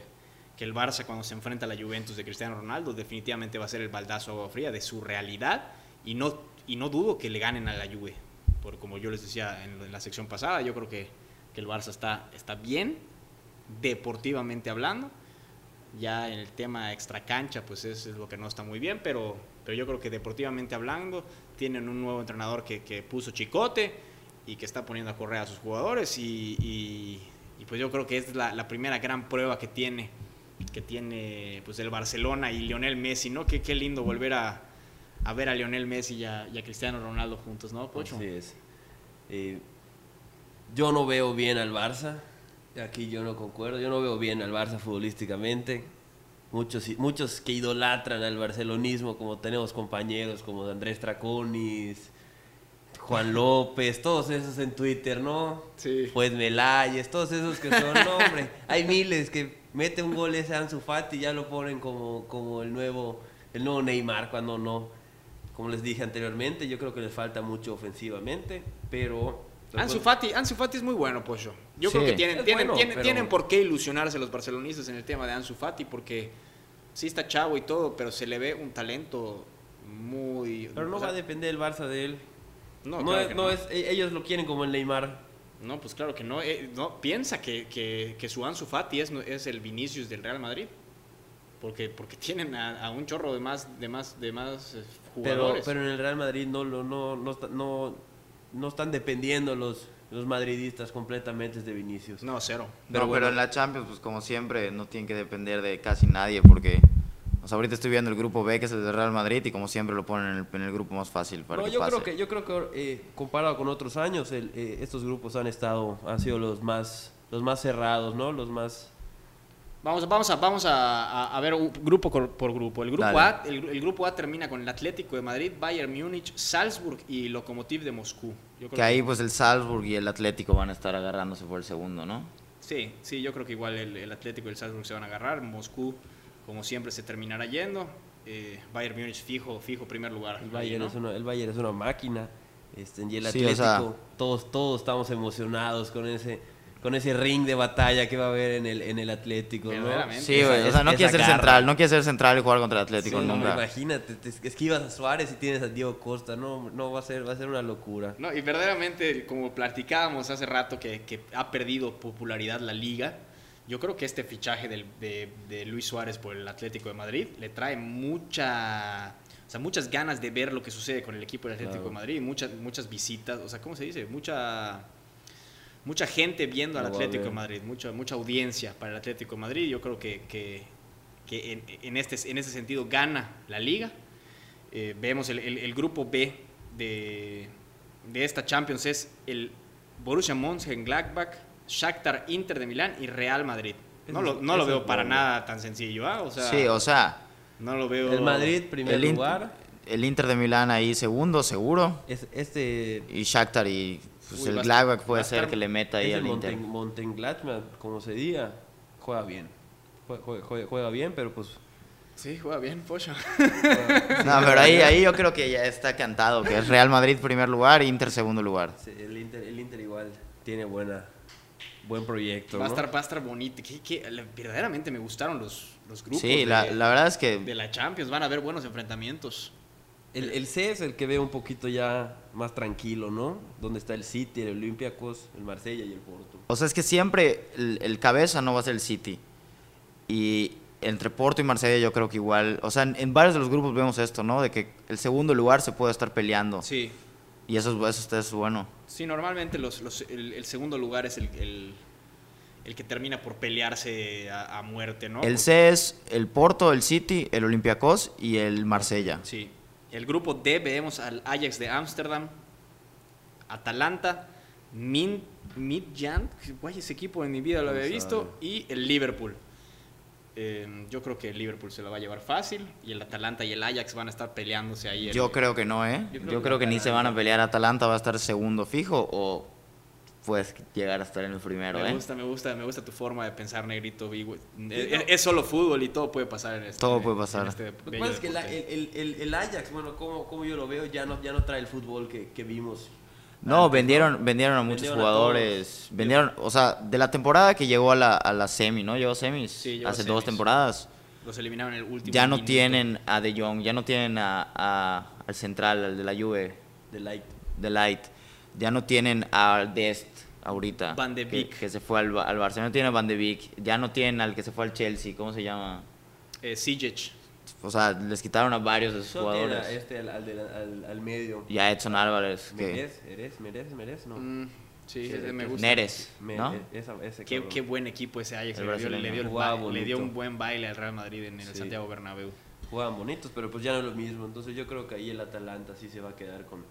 que el Barça cuando se enfrenta a la Juventus de Cristiano Ronaldo definitivamente va a ser el baldazo agua fría de su realidad y no, y no dudo que le ganen a la Juve. Por como yo les decía en la sección pasada, yo creo que, que el Barça está, está bien, deportivamente hablando. Ya en el tema extra cancha, pues es, es lo que no está muy bien, pero, pero yo creo que deportivamente hablando, tienen un nuevo entrenador que, que puso chicote y que está poniendo a correr a sus jugadores y, y- pues yo creo que es la, primera gran prueba que tiene que tiene pues el Barcelona y Lionel Messi, ¿no? Qué, qué lindo volver a, a ver a Lionel Messi y a, y a Cristiano Ronaldo juntos, ¿no, Pocho? Así es. Eh, yo no veo bien al Barça. Aquí yo no concuerdo. Yo no veo bien al Barça futbolísticamente. Muchos, muchos que idolatran al barcelonismo, como tenemos compañeros como Andrés Traconis, Juan López, todos esos en Twitter, ¿no? Sí. Pues Melayes, todos esos que son, no, hombre, hay miles que mete un gol ese Ansu Fati y ya lo ponen como, como el nuevo el nuevo Neymar cuando no. Como les dije anteriormente, yo creo que les falta mucho ofensivamente, pero Ansu Fati, Ansu Fati es muy bueno, Pocho. Yo Sí. creo que tienen, tienen, bueno, tienen, pero- tienen por qué ilusionarse los barcelonistas en el tema de Ansu Fati, porque sí está chavo y todo, pero se le ve un talento muy... pero no o sea, va a depender el Barça de él. No, No, claro es, que no no. es, e- ellos lo quieren como el Neymar. No, pues claro que no. eh, no piensa que, que, que su Ansu Fati es, es el Vinicius del Real Madrid. Porque, porque tienen a, a un chorro de más, de más, de más eh, Pero, jugadores. pero en el Real Madrid no, lo- no, no, no, no están dependiendo los, los madridistas completamente de Vinicius. no, cero. Pero, No, pero bueno. en la Champions, pues como siempre, no tienen que depender de casi nadie porque... O sea, ahorita estoy viendo el grupo B, que es el de Real Madrid, y como siempre lo ponen en el, en el grupo más fácil para No, que yo pase. creo que yo creo que eh, comparado con otros años, el, eh, estos grupos han estado han sido los más los más cerrados, ¿no? Los más Vamos, vamos, a, vamos a, ver un grupo por, por grupo. El grupo, Dale. a, el, el grupo A termina con el Atlético de Madrid, Bayern Múnich, Salzburg y Lokomotiv de Moscú. Yo creo Que ahí pues el Salzburg y el Atlético van a estar agarrándose por el segundo, ¿no? Sí, sí, yo creo que igual el, el Atlético y el Salzburg se van a agarrar. Moscú, como siempre, se terminará yendo. Eh, Bayern Múnich fijo, fijo primer lugar. el ahí, Bayern ¿no? es una el Bayern es una máquina. Este, y el Sí, o Atlético, sea- todos todos estamos emocionados con ese con ese ring de batalla que va a haber en el en el Atlético, ¿no? Verdaderamente. Sí, güey. O sea, no quiere ser garra. central, no quiere ser central y jugar contra el Atlético Sí, no, nunca. imagínate, te esquivas a Suárez y tienes a Diego Costa, no no va a ser va a ser una locura. No, y verdaderamente, como platicábamos hace rato, que, que ha perdido popularidad la liga, yo creo que este fichaje del- de, de Luis Suárez por el Atlético de Madrid le trae mucha, o sea, muchas ganas de ver lo que sucede con el equipo del Atlético Claro. de Madrid, muchas, muchas visitas, o sea, ¿cómo se dice? Mucha, mucha gente viendo al Atlético de. Madrid, mucha, mucha audiencia para el Atlético de Madrid. Yo creo que, que, que en, en este, en ese sentido gana la liga. Eh, vemos el, el- el grupo B de, de esta Champions es el Borussia Mönchengladbach, Shakhtar Inter de Milán y Real Madrid. No lo, no lo veo para nada tan sencillo, ¿ah? O sea, sí, o sea, no lo veo... El Madrid, primer el, lugar. el Inter de Milán ahí segundo, seguro. Es, este Y Shakhtar y pues, Uy, el Gladbach puede ser estar- que le meta ahí al Inter. Monten, Mönchengladbach, como se diga, juega bien. Juega, juega- juega- bien, pero pues Sí, juega bien, Pocho. (laughs) (laughs) No, pero ahí, ahí yo creo que ya está cantado, que es Real Madrid primer lugar, Inter segundo lugar. sí, el, Inter, el Inter igual tiene buena buen proyecto. Va a ¿no? estar, va a estar bonito. Que, que- la- verdaderamente me gustaron los, los grupos Sí, de, la, la verdad es de que la Champions. Van a haber buenos enfrentamientos. El, el C es el que veo un poquito ya más tranquilo, ¿no? Donde está el City, el Olympiacos, el Marsella y el Porto. O sea, es que siempre el, el cabeza no va a ser el City. Y entre Porto y Marsella yo creo que igual, o sea, en, en varios de los grupos vemos esto, ¿no? De que el segundo lugar se puede estar peleando. Sí, Y eso, es- eso es bueno. sí normalmente los, los- el, el segundo lugar es el, el, el que termina por pelearse a, a muerte, ¿no? El C es el Porto, el City, el Olympiacos y el Marsella. Sí. El grupo D vemos al Ajax de Ámsterdam, Atalanta, Min, Midtjylland, guay, ese equipo en mi vida lo había visto, y el Liverpool. Eh, yo creo que el Liverpool se lo va a llevar fácil y el Atalanta y el Ajax van a estar peleándose ahí. el- Yo creo que no, ¿eh? Yo Yo creo creo, que que, ni se van a pelear. Atalanta va a estar segundo fijo o puedes llegar a estar en el primero, me ¿eh? gusta, me gusta, me gusta tu forma de pensar, negrito. Es, es solo fútbol y todo puede pasar en este. Todo puede pasar. este Lo que bello pasa es que la- el, el- el- el Ajax, bueno, como, como yo lo veo, ya no, ya no trae el fútbol que, que vimos. No, antes, vendieron, vendieron a muchos Vendieron a jugadores. todos. vendieron, o sea, de la temporada que llegó a la, a la semi, ¿no? Llegó a semis Sí, llegó a hace semis. dos temporadas. Los eliminaron en el último. Ya no minuto. tienen a De Jong, ya no tienen a, a- al central, al de la Juve, De Light. de Light. Ya no tienen a Dest ahorita. Van de que- Beek. Que, se fue al, al Barça. No tienen a Van de Beek. Ya no tienen al que se fue al Chelsea. ¿Cómo se llama? Eh, Sijic. O sea, les quitaron a varios de sus tiene a jugadores. este al, al, al- al medio. Y a Edson Álvarez. Que, Merez, Merez, Merez, Merez, no. Mm, sí, Sí, ese me que- gusta. Neres, ¿no? e- esa- ese Qué, qué buen equipo ese Ajax. El Le dio, le dio el Jugaba ba- le dio un buen baile al Real Madrid en el Sí. Santiago Bernabéu. Jugaban bonitos, pero pues ya no es lo mismo. Entonces yo creo que ahí el Atalanta sí se va a quedar con,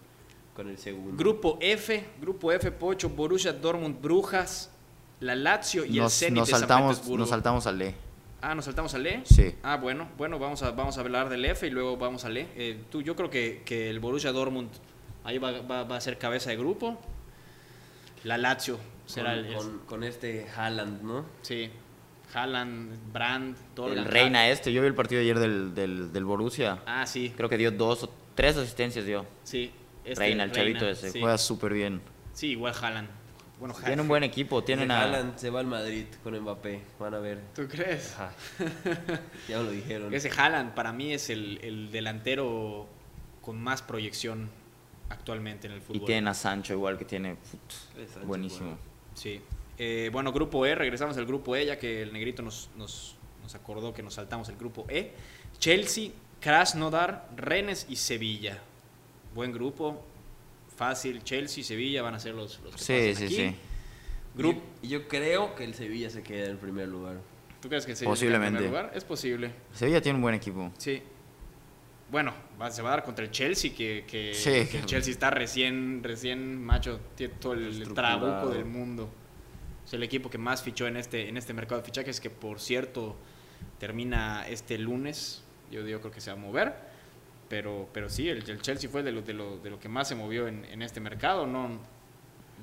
con el segundo. Grupo F, Grupo F, Pocho, Borussia Dortmund, Brujas, la Lazio y el nos, Zenit nos de San saltamos, Petersburgo. nos saltamos al E. Ah, ¿nos saltamos al E? Sí. Ah, bueno, bueno, vamos a, vamos a hablar del F y luego vamos al E. Eh, tú, yo creo que, que el Borussia Dortmund ahí va, va- va a ser cabeza de grupo. La Lazio será con, el, el- con, con este Haaland, ¿no? Sí. Haaland, Brand, todo El reina este. Yo vi el partido ayer del, del, del Borussia. Ah, sí, Creo que dio dos o tres asistencias dio. sí. Este, reina, el chavito Reina, ese. Sí, Juega súper bien. Sí, igual Haaland. Bueno, Tiene un buen equipo. Tienen a... Haaland se va al Madrid con Mbappé. Van a ver. ¿Tú crees? Ajá. (laughs) ya lo dijeron. Ese Haaland para mí es el, el delantero con más proyección actualmente en el fútbol. Y tienen a Sancho igual que tiene... put, Es Sancho, buenísimo. bueno. Sí. Eh, bueno, grupo E, regresamos al grupo E, ya que el negrito nos, nos, nos acordó que nos saltamos el grupo E. Chelsea, Krasnodar, Rennes y Sevilla. Buen grupo, fácil. Chelsea y Sevilla van a ser los, los que Sí, pasen sí, aquí. sí. Grupo, Y yo creo que el Sevilla se queda en el primer lugar. ¿Tú crees que Sevilla se queda en Posiblemente. primer lugar? Es posible, Sevilla tiene un buen equipo. sí. Bueno, va- se va a dar contra el Chelsea, que, que- Sí. que el Chelsea está recién, recién, macho, tiene todo el trabuco del mundo. Es el equipo que más fichó en este, en este mercado de fichajes, que por cierto termina este lunes. Yo, yo creo que se va a mover. Pero, pero sí, el, el Chelsea fue de lo, de, lo, de lo que más se movió en, en este mercado. No,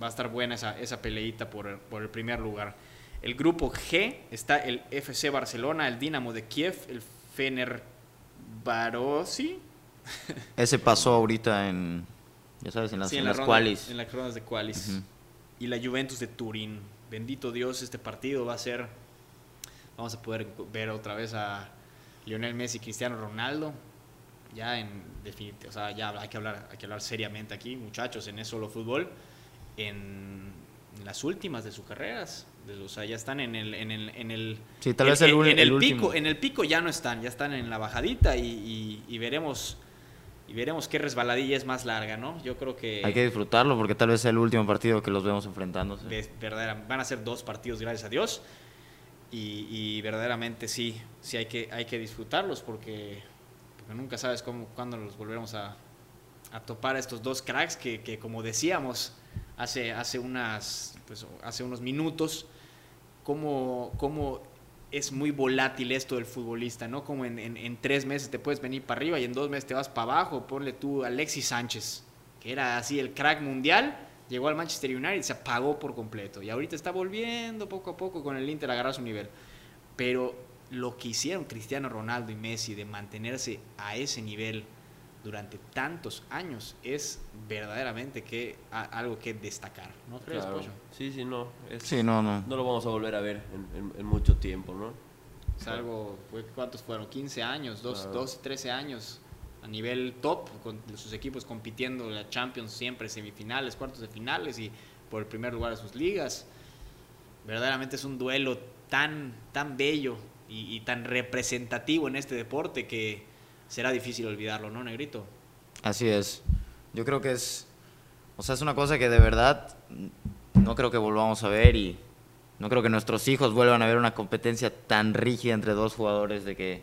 va a estar buena esa, esa peleita por, el- por el primer lugar. El grupo G está el FC Barcelona, el Dinamo de Kiev, el Fenerbahce. (laughs) Ese pasó ahorita en... Ya sabes, en las, Sí, en la las ronda- qualis. En las rondas de qualis. Y la Juventus de Turín. Bendito Dios, este partido va a ser. Vamos a poder ver otra vez a Lionel Messi y Cristiano Ronaldo. Ya en definitiva, o sea, ya hay que hablar, hay que hablar seriamente aquí, muchachos, en eso solo fútbol. En, en las últimas de sus carreras. O sea, ya están en el, en el, en el Sí, tal en- vez el, en- en el el último. pico, en el pico ya no están, ya están en la bajadita y, y- y veremos y veremos qué resbaladilla es más larga, ¿no? Yo creo que, Hay que disfrutarlo porque tal vez sea el último partido que los vemos enfrentándose. de- verdadera- van a ser dos partidos, gracias a Dios. Y, y verdaderamente sí, sí hay que, hay que disfrutarlos porque porque nunca sabes cómo, cuándo los volveremos a, a topar a estos dos cracks que, que como decíamos hace, hace, unas, pues, hace unos minutos, cómo, cómo es muy volátil esto del futbolista, ¿no? Como en, en- en tres meses te puedes venir para arriba y en dos meses te vas para abajo. Ponle tú Alexis Sánchez, que era así el crack mundial, llegó al Manchester United y se apagó por completo. Y ahorita está volviendo poco a poco con el Inter a agarrar su nivel. Pero lo que hicieron Cristiano Ronaldo y Messi de mantenerse a ese nivel durante tantos años es verdaderamente que, a- algo que destacar, ¿no crees, Claro. Pollo? Sí, sí, no. es- Sí, no, no. No lo vamos a volver a ver en, en- en mucho tiempo, ¿no? Es algo, ¿cuántos fueron? 15 años, dos- Claro. 12, 13 años a nivel top, con sus equipos compitiendo la Champions siempre, semifinales, cuartos de finales y por el primer lugar de sus ligas. Verdaderamente es un duelo tan, tan bello y, y tan representativo en este deporte que será difícil olvidarlo, ¿no, Negrito? Así es. Yo creo que es. O sea, es una cosa que de verdad no creo que volvamos a ver y no creo que nuestros hijos vuelvan a ver una competencia tan rígida entre dos jugadores de que.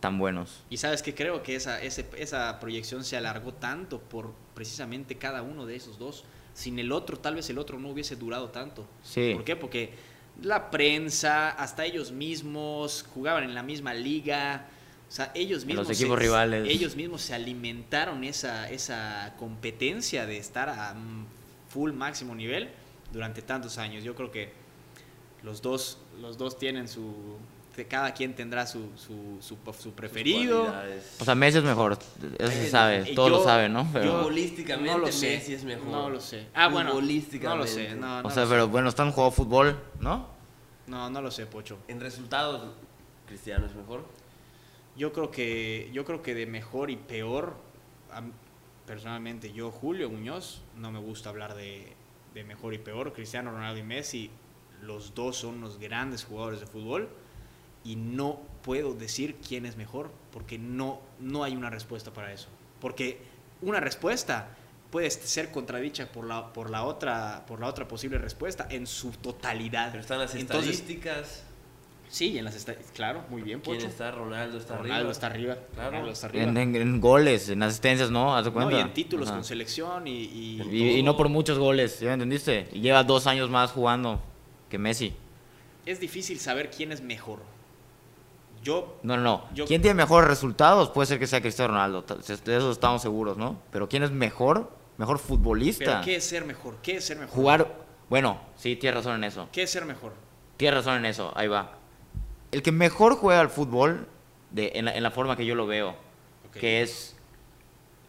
tan buenos. Y sabes que creo que esa, ese- esa proyección se alargó tanto por precisamente cada uno de esos dos. Sin el otro, tal vez el otro no hubiese durado tanto. Sí. ¿Por qué? Porque la prensa, hasta ellos mismos, jugaban en la misma liga. O sea, ellos mismos. los equipos rivales. Ellos mismos se alimentaron esa, esa competencia de estar a full máximo nivel durante tantos años. Yo creo que los dos, los dos tienen su. Cada quien tendrá su, su, su, su preferido. O sea, Messi es mejor. Eso se sabe. Y Todos lo yo- saben, ¿no? yo Pero, Futbolísticamente no lo sé. Messi es mejor. No lo sé. Ah, bueno. No lo sé. No, no o sea, sé. pero bueno, están jugando fútbol, ¿no? No, no lo sé, Pocho. En resultados, Cristiano es mejor. Yo creo que, yo creo que de mejor y peor, personalmente yo, Julio Muñoz, no me gusta hablar de, de mejor y peor. Cristiano Ronaldo y Messi, los dos son unos grandes jugadores de fútbol y no puedo decir quién es mejor porque no, no hay una respuesta para eso. Porque una respuesta puede ser contradicha por la, por la, otra, por la otra posible respuesta en su totalidad. Pero están las Entonces, estadísticas. sí, en las estadísticas, claro, muy bien, ¿Quién está? Ronaldo está Ronaldo arriba. está arriba. Claro. Ronaldo está arriba. En, en- en goles, en asistencias, ¿no? ¿Haz de No, cuenta? y en títulos Ajá. con selección y, y- Y, y no por muchos goles, ¿ya me entendiste? Y lleva dos años más jugando que Messi. es difícil saber quién es mejor. Yo, No, no, no. Yo- ¿Quién tiene mejores resultados? Puede ser que sea Cristiano Ronaldo. De eso estamos seguros, ¿no? Pero ¿quién es mejor? Mejor futbolista. pero ¿qué es ser mejor? ¿Qué es ser mejor? Jugar. Bueno, sí, tienes razón en eso. ¿Qué es ser mejor? Tienes razón en eso. Ahí va. El que mejor juega al fútbol, de, en, la, en la forma que yo lo veo, que es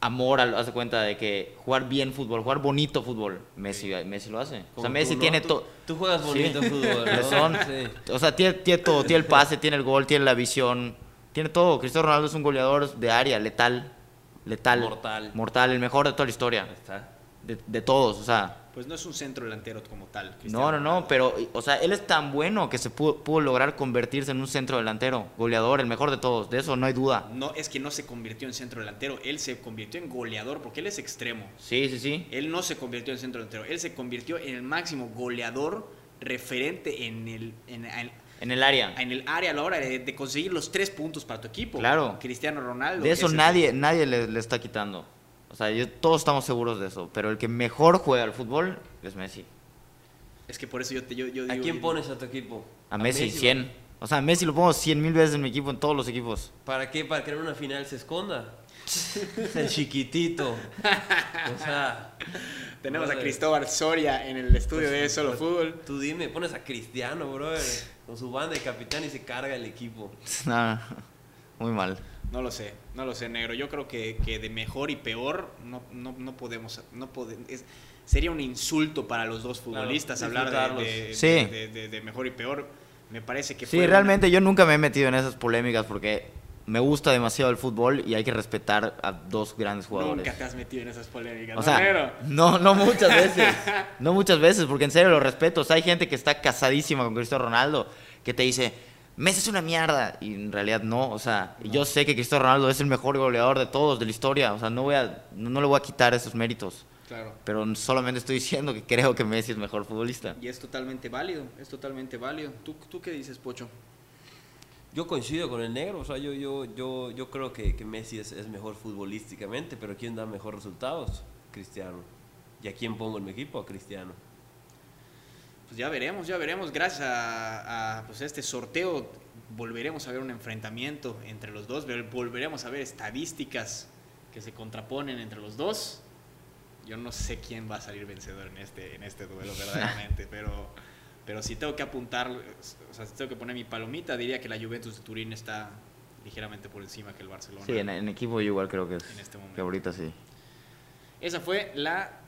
amor, haz de cuenta de que jugar bien fútbol, jugar bonito fútbol, Messi, Messi lo hace. O sea, Messi tú, ¿no? tiene todo. Tú juegas bonito Sí. (laughs) fútbol, ¿no? Son- Sí. O sea, tiene, tiene todo, tiene el pase, tiene el gol, tiene la visión, tiene todo. Cristiano Ronaldo es un goleador de área, letal, letal, Mortal. mortal, el mejor de toda la historia, está. De, de todos, o sea. Pues no es un centro delantero como tal. Cristiano No, no, no, pero, o sea, él es tan bueno que se pudo, pudo lograr convertirse en un centro delantero, goleador, el mejor de todos, de eso no hay duda. No, es que no se convirtió en centro delantero, él se convirtió en goleador porque él es extremo. Sí, sí, sí. Él no se convirtió en centro delantero, él se convirtió en el máximo goleador referente en el, en, en- En el área. en el área a la hora de, de conseguir los tres puntos para tu equipo. Claro. Cristiano Ronaldo. De eso el- nadie, nadie le, le está quitando. O sea, yo- todos estamos seguros de eso, pero el que mejor juega al fútbol es Messi. Es que por eso yo, te, yo, yo ¿A digo- quién pones a tu equipo? A Messi, Messi, 100. O sea, a Messi lo pongo 100 mil veces en mi equipo, en todos los equipos. ¿Para qué? ¿Para que en una final se esconda? (laughs) el chiquitito. O sea, Tenemos a Cristóbal Soria en el estudio de Solo Fútbol. Tú dime, pones a Cristiano, brother, con su banda de capitán y se carga el equipo. (laughs) No, muy mal. No lo sé, no lo sé, negro. Yo creo que, que de mejor y peor no, no, no podemos. No pode- es- sería un insulto para los dos futbolistas Claro, hablar de, de- Sí. de- de- de- de mejor y peor. Me parece que Sí, fue realmente yo nunca me he metido en esas polémicas porque me gusta demasiado el fútbol y hay que respetar a dos grandes jugadores. Nunca te has metido en esas polémicas. O no, no muchas veces. (laughs) No muchas veces, porque en serio lo respeto. O sea, hay gente que está casadísima con Cristiano Ronaldo que te dice, Messi es una mierda. Y en realidad no. O sea, yo sé que Cristiano Ronaldo es el mejor goleador de todos, de la historia. O sea, no, voy a, no, no le voy a quitar esos méritos. Claro. Pero solamente estoy (laughs) diciendo que creo que Messi es mejor futbolista. Y es totalmente válido, es totalmente válido. ¿Tú, tú qué dices, Pocho? Yo coincido con el negro, o sea, yo, yo, yo, yo creo que, que Messi es, es mejor futbolísticamente, pero ¿quién da mejor resultados? Cristiano. ¿Y a quién pongo en mi equipo? A Cristiano. Pues ya veremos, ya veremos. Gracias a, a, pues este sorteo volveremos a ver un enfrentamiento entre los dos, volveremos a ver estadísticas que se contraponen entre los dos. Yo no sé quién va a salir vencedor en este, en este duelo (laughs) verdaderamente, pero, pero si tengo que apuntar, o sea, si tengo que poner mi palomita, diría que la Juventus de Turín está ligeramente por encima que el Barcelona. Sí, en, en equipo yo igual creo que es. En este momento. Que ahorita sí. Esa fue la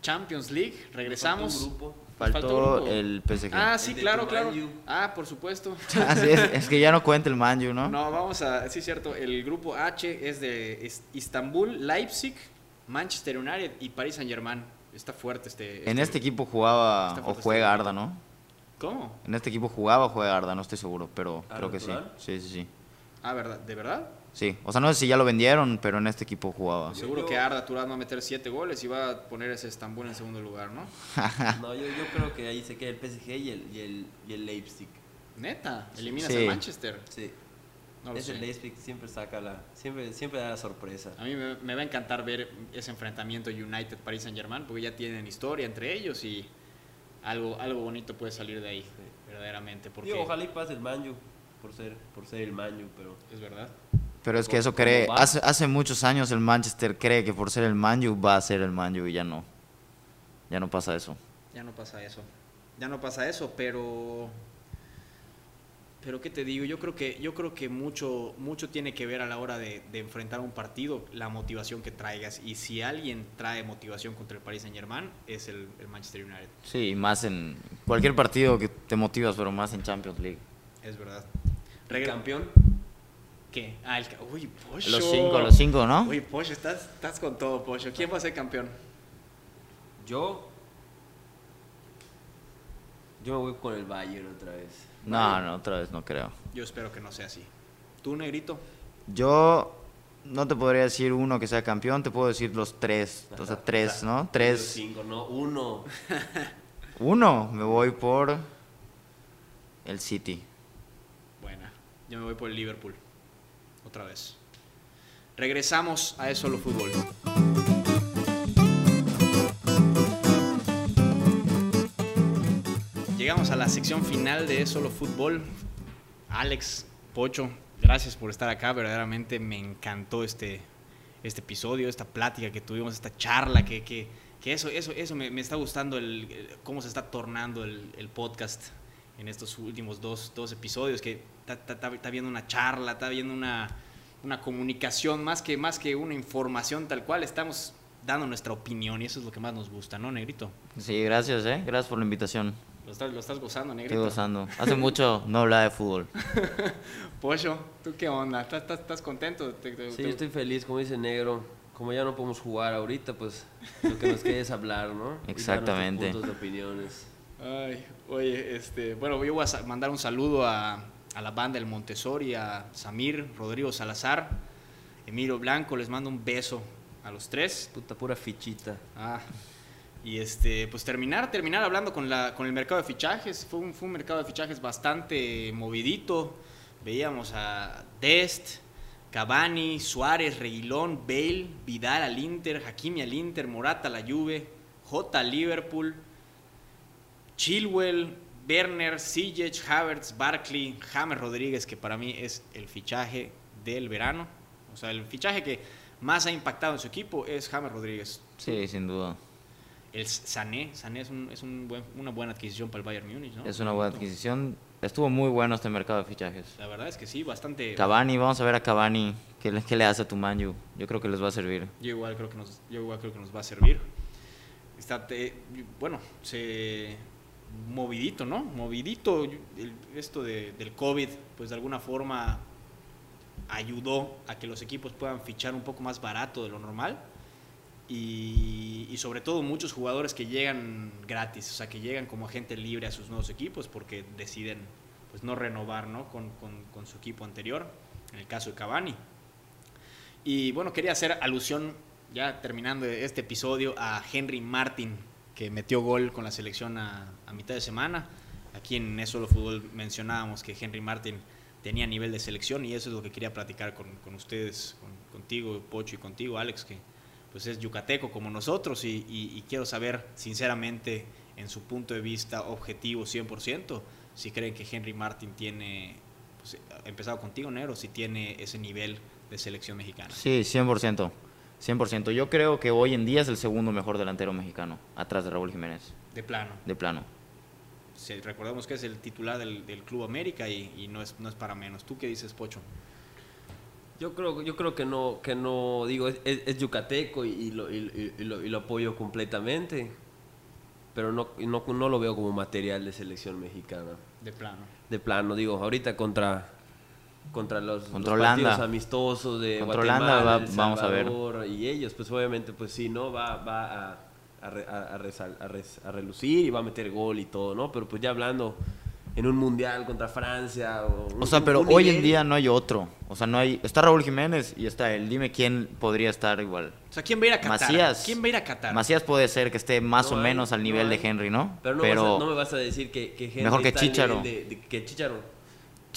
Champions League. Regresamos. Grupo. Faltó, el PSG. Ah, sí, claro, claro. Ah, por supuesto. (laughs) Así es, es que ya no cuenta el Manju, ¿no? No, vamos a. Sí, cierto. El grupo H es de es- Istambul, Leipzig, Manchester United y Paris Saint Germain. Está fuerte este. En este equipo jugaba o fuerte juega este Arda, ¿no? ¿Cómo? En este equipo jugaba o juega Arda, no estoy seguro, pero ¿Arda creo que sí. Sí, sí, sí. Ah, ¿verdad? ¿De verdad? Sí, o sea, no sé si ya lo vendieron, pero en este equipo jugaba. Yo- Seguro que Arda Turán va a meter 7 goles y va a poner ese Estambul en segundo lugar, ¿no? (laughs) No, yo, yo creo que ahí se queda el PSG y el, y el, y el Leipzig. Neta, eliminas Sí. a Manchester. Sí. No Ese sé. Leipzig siempre saca la. Siempre, siempre da la sorpresa. A mí me, me va a encantar ver ese enfrentamiento United-Paris Saint-Germain porque ya tienen historia entre ellos y algo, algo bonito puede salir de ahí, verdaderamente. Porque Digo, ojalá y pase el Manju por ser, por ser el Manju, pero. es verdad. Pero es que ¿Cómo- eso cree. Hace, hace muchos años el Manchester cree que por ser el Manju va a ser el Manju y ya no. Ya no pasa eso. Ya no pasa eso. Ya no pasa eso, pero. Pero qué te digo, yo creo que, yo creo que mucho, mucho tiene que ver a la hora de, de enfrentar un partido, la motivación que traigas. Y si alguien trae motivación contra el Paris Saint Germain, es el, el Manchester United. Sí, y más en cualquier partido que te motivas, pero más en Champions League. Es verdad. ¿El Regre- campeón? ¿Qué? Ah, el Uy, Pocho. Los cinco, los cinco, ¿no? Uy, Pocho, estás, estás con todo, Pocho. ¿Quién va a ser campeón? Yo. Yo me voy con el Bayern otra vez. No, no, otra vez no creo. Yo espero que no sea así. ¿Tú, Negrito? Yo no te podría decir uno que sea campeón, te puedo decir los tres. O sea, tres, (laughs) ¿no? Los Tres. Cinco, no, uno. (laughs) Uno, me voy por el City. Buena. Yo me voy por el Liverpool. Otra vez. Regresamos a eso lo fútbol. Llegamos a la sección final de Solo Fútbol. Alex, Pocho, gracias por estar acá. Verdaderamente me encantó este, este episodio, esta plática que tuvimos, esta charla, que, que, que eso, eso, eso me, está gustando, el, cómo se está tornando el podcast en estos últimos dos, dos episodios, que está, viendo una charla, está viendo una, una comunicación, más que, más que una información tal cual, estamos dando nuestra opinión y eso es lo que más nos gusta, ¿no, Negrito? Sí, gracias, ¿eh? Gracias por la invitación. Lo estás, lo estás gozando, Estoy Negrito. gozando. Hace mucho no hablaba de fútbol. (laughs) Pocho, ¿tú qué onda? ¿Estás, estás, estás contento? ¿Te- te- Sí, te- yo estoy feliz, como dice Negro. Como ya no podemos jugar ahorita, pues lo que nos queda es hablar, ¿no? Y Exactamente. puntos de opiniones. Ay, oye, este, bueno, yo voy a mandar un saludo a, a la banda del Montessori, a Samir, Rodrigo Salazar, Emilio Blanco, les mando un beso a los tres. Puta, pura fichita. Ah, y este, pues terminar, terminar hablando con, la, con el mercado de fichajes. Fue un, fue un mercado de fichajes bastante movidito. Veíamos a Dest, Cavani, Suárez, Reguilón, Bale, Vidal al Inter, Hakimi al Inter, Morata a la Juve, J al Liverpool, Chilwell, Werner, Sijic, Havertz, Barkley, James Rodríguez, que para mí es el fichaje del verano. O sea, el fichaje que más ha impactado en su equipo es James Rodríguez. Sí, sin duda. El Sané, Sané es, un- es un buen- una buena adquisición para el Bayern Múnich, ¿no? Es una buena adquisición. Estuvo muy bueno este mercado de fichajes. La verdad es que sí, bastante. Cavani, vamos a ver a Cavani. ¿Qué le, qué le hace a tu Manju? Yo creo que les va a servir. Yo igual creo que nos, yo igual creo que nos va a servir. Está, te- bueno, se movidito, ¿no? Movidito el- esto de- del COVID, pues de alguna forma ayudó a que los equipos puedan fichar un poco más barato de lo normal y, sobre todo muchos jugadores que llegan gratis, o sea, que llegan como agente libre a sus nuevos equipos porque deciden pues no renovar ¿no? Con- con su equipo anterior, en el caso de Cavani. Y bueno, quería hacer alusión, ya terminando este episodio, a Henry Martin, que metió gol con la selección a, a mitad de semana. Aquí en Eso lo Fútbol mencionábamos que Henry Martin tenía nivel de selección y eso es lo que quería platicar con, con ustedes, con- contigo, Pocho, y contigo, Alex, que pues es yucateco como nosotros y, y- y quiero saber sinceramente en su punto de vista objetivo 100%, si creen que Henry Martin tiene, pues, empezado contigo, Nero, si tiene ese nivel de selección mexicana. Sí, 100%. 100%. Yo creo que hoy en día es el segundo mejor delantero mexicano, atrás de Raúl Jiménez, De plano. de plano. Se- recordemos que es el titular del, del Club América y, y no, es, no es para menos. ¿Tú qué dices, Pocho? Yo creo, yo creo que no, que no digo, es, es- es yucateco y, y lo, y lo- y lo apoyo completamente, pero no, no, no lo veo como material de selección mexicana. De plano. De plano, digo, ahorita contra contra los, Contra los Holanda. partidos amistosos de Contra Guatemala, Holanda va- El vamos a ver. Y ellos pues obviamente pues sí, ¿no? Va, va a, a, a- a resal- a res- a relucir y va a meter gol y todo, ¿no? Pero pues ya hablando en un mundial contra Francia o, O sea, un- pero un hoy en día no hay otro. O sea, no hay. Está Raúl Jiménez y está él. Dime quién podría estar igual. O sea, ¿quién va a ir a Qatar? Macías. ¿Quién va a ir a Qatar? Macías puede ser que esté más No o hay, menos al no nivel de. Henry, ¿no? Pero no, vas a- no me vas a decir que, que Henry Mejor que está al Chícharo. nivel de- de- que Chicharo.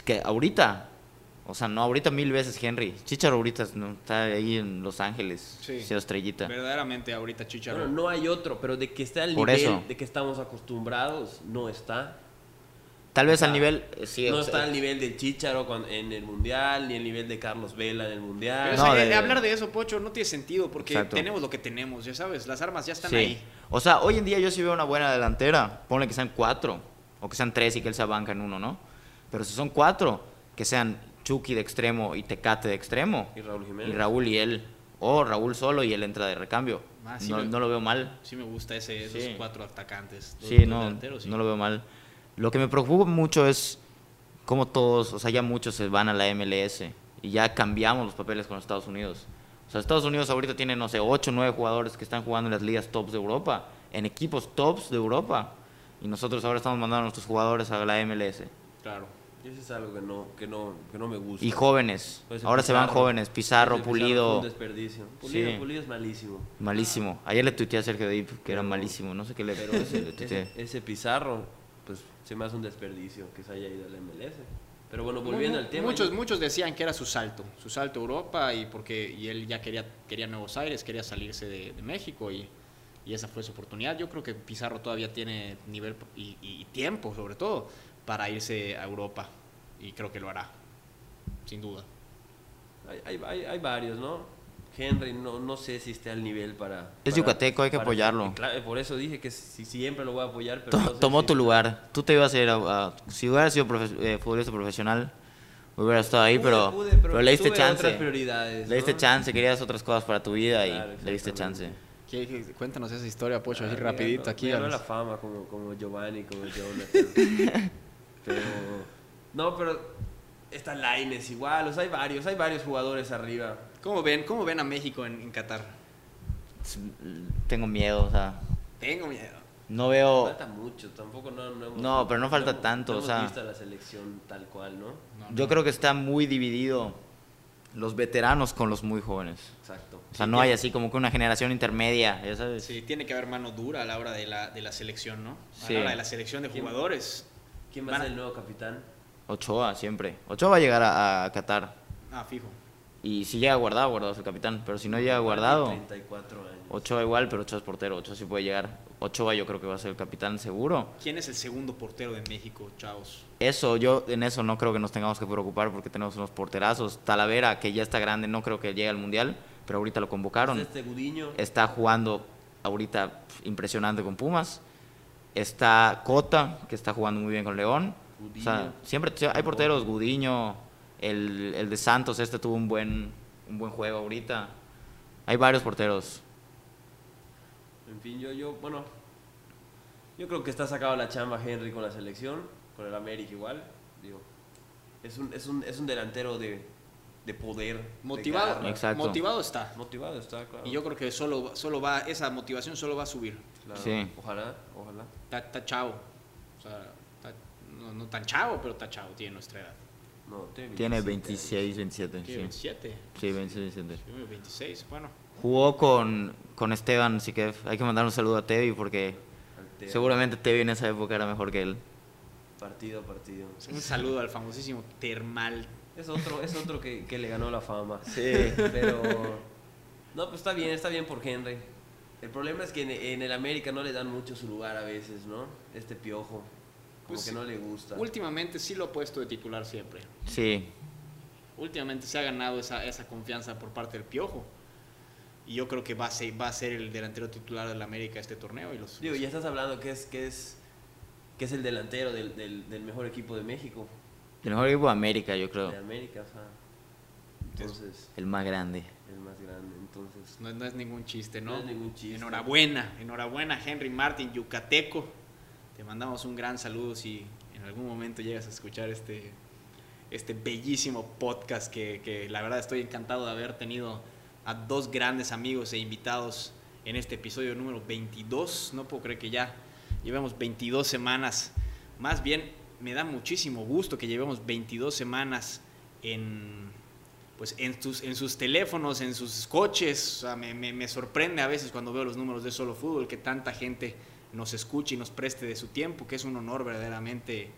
que ahorita. O sea, no, ahorita mil veces Henry. Chicharo ahorita no, está ahí en Los Ángeles. Sí. siendo estrellita. Verdaderamente ahorita Chicharo. Bueno, no hay otro, pero de que está al Por nivel eso. de que estamos acostumbrados, no está. Tal vez o sea, al nivel. eh, Sí, no sea, está al nivel de Chicharo en el mundial, ni el nivel de Carlos Vela en el mundial. Pero No, eso, de- hablar de eso, Pocho, no tiene sentido porque Exacto. tenemos lo que tenemos, ya sabes, las armas ya están sí. ahí. O sea, hoy en día yo sí veo una buena delantera. Ponle que sean cuatro. O que sean tres y que él se banca en uno, ¿no? Pero si son cuatro, que sean Chucky de extremo y Tecate de extremo. Y Raúl Jiménez. Y Raúl y él. O Raúl solo y él entra de recambio. Ah, sí no, me- no lo veo mal. Sí me gusta ese, esos Sí. cuatro atacantes. los- Sí, no, sí. no lo veo mal. Lo que me preocupa mucho es cómo todos, o sea, ya muchos se van a la MLS y ya cambiamos los papeles con Estados Unidos. O sea, Estados Unidos ahorita tiene, no sé, 8 o 9 jugadores que están jugando en las ligas tops de Europa, en equipos tops de Europa. Y nosotros ahora estamos mandando a nuestros jugadores a la MLS. Claro. Y Eso es algo que no, que no, que no me gusta. Y jóvenes. Pues ahora se van Pizarro. jóvenes. Pizarro, Pulido. un desperdicio. Pulido, Sí. Pulido es malísimo. Malísimo. Ayer le tuiteé a Sergio Deep que era malísimo. No sé qué le, Pero le ese, tuiteé. ese, ese Pizarro, pues se me hace un desperdicio que se haya ido al MLS. Pero bueno, volviendo al tema. Muchos, muchos decían que era su salto, su salto a Europa y porque y él ya quería, quería Nuevos Aires, quería salirse de, de México y, y esa fue su oportunidad. Yo creo que Pizarro todavía tiene nivel y, y tiempo, sobre todo, para irse a Europa y creo que lo hará, sin duda. Hay, hay, hay, hay varios, ¿no? Henry, no, no sé si esté al nivel para... Es para- yucateco, hay que para- apoyarlo. Claro, por eso dije que si, siempre lo voy a apoyar, pero To- no sé tomó si tu está- lugar. Tú te ibas a ir a, a- si hubieras sido profe- eh, futbolista profesional, hubieras estado ahí, Pude, pero, pude, pero, le diste chance. otras prioridades, Le diste ¿no? chance, querías otras cosas para tu vida y Claro, le diste chance. exactamente. ¿Qué- qué- cuéntanos esa historia, Pocho, Ah, así mira, rapidito no, aquí. no los- la fama como, como Giovanni, como Jonathan. (laughs) pero... No, pero... Está Laines igual, o sea, hay varios, hay varios jugadores arriba. ¿Cómo ven, cómo ven a México en, en Qatar? Tengo miedo, o sea, Tengo miedo. no veo... Falta mucho, tampoco no, no hemos- No, pero no falta tanto, no o sea- visto la selección tal cual, ¿no? No, Yo no. creo que está muy dividido los veteranos con los muy jóvenes. Exacto. O sea, no hay así como que una generación intermedia, ya sabes. Sí, tiene que haber mano dura a la hora de la, de la selección, ¿no? A Sí. la hora de la selección de ¿Quién- jugadores. ¿Quién va a a- ser el nuevo capitán? Ochoa, siempre. Ochoa va a llegar a, a Qatar. Ah, fijo. Y si llega guardado, guardado es el capitán. Pero si no llega guardado, 34 años. Ochoa igual, pero Ochoa es portero. Ochoa sí puede llegar. Ochoa yo creo que va a ser el capitán seguro. ¿Quién es el segundo portero de México, chavos? Eso, yo en eso no creo que nos tengamos que preocupar porque tenemos unos porterazos. Talavera, que ya está grande, no creo que llegue al Mundial, pero ahorita lo convocaron. Este Gudiño. Está jugando ahorita impresionante con Pumas. Está Cota, que está jugando muy bien con León. O sea, Gudiño. siempre sí, hay porteros, Gudiño, el, el de Santos, este tuvo un buen, un buen juego ahorita. Hay varios porteros. En fin, yo, yo, bueno, yo creo que está sacado la chamba Henry con la selección, con el América igual. Digo, es un, es un, es un delantero de, de poder. de Motivado. Exacto. motivado está. Motivado está, claro. Y yo creo que solo, solo va, esa motivación solo va a subir. Claro, Sí. Ojalá, ojalá. Está, chavo. O sea, no, no tan chavo, pero está chavo, tiene nuestra edad. No, tiene, Tiene 27 26, 27. Tiene Sí, 27, sí 26, 27. yo 26, bueno. Jugó con, con Esteban, así que hay que mandar un saludo a Tevi porque seguramente Tevi en esa época era mejor que él. partido a partido. Un saludo al famosísimo Termal. Es otro, es otro que, que le ganó la fama. Sí. Pero. No, pues está bien, está bien por Henry. El problema es que en, en el América no le dan mucho su lugar a veces, ¿no? Este piojo. Como Pues, que no le gusta. Últimamente sí lo ha puesto de titular siempre. Sí. Últimamente se ha ganado esa, esa confianza por parte del Piojo. Y yo creo que va a ser, va a ser el delantero titular del América este torneo. Y los, Digo, ya estás hablando que es, que es, que es el delantero del, del, del mejor equipo de México, El mejor equipo de América, yo creo. de América, o sea. Entonces, El más grande. el más grande. Entonces, no, no es ningún chiste, ¿no? No es ningún chiste. Enhorabuena, enhorabuena Henry Martin, yucateco. Te mandamos un gran saludo si en algún momento llegas a escuchar este, este bellísimo podcast que, que la verdad estoy encantado de haber tenido a dos grandes amigos e invitados en este episodio número 22. No puedo creer que ya llevemos 22 semanas. Más bien, me da muchísimo gusto que llevemos 22 semanas en, pues en, tus, en sus teléfonos, en sus coches. Me- me sorprende a veces cuando veo los números de Solo Fútbol que tanta gente nos escuche y nos preste de su tiempo, que es un honor verdaderamente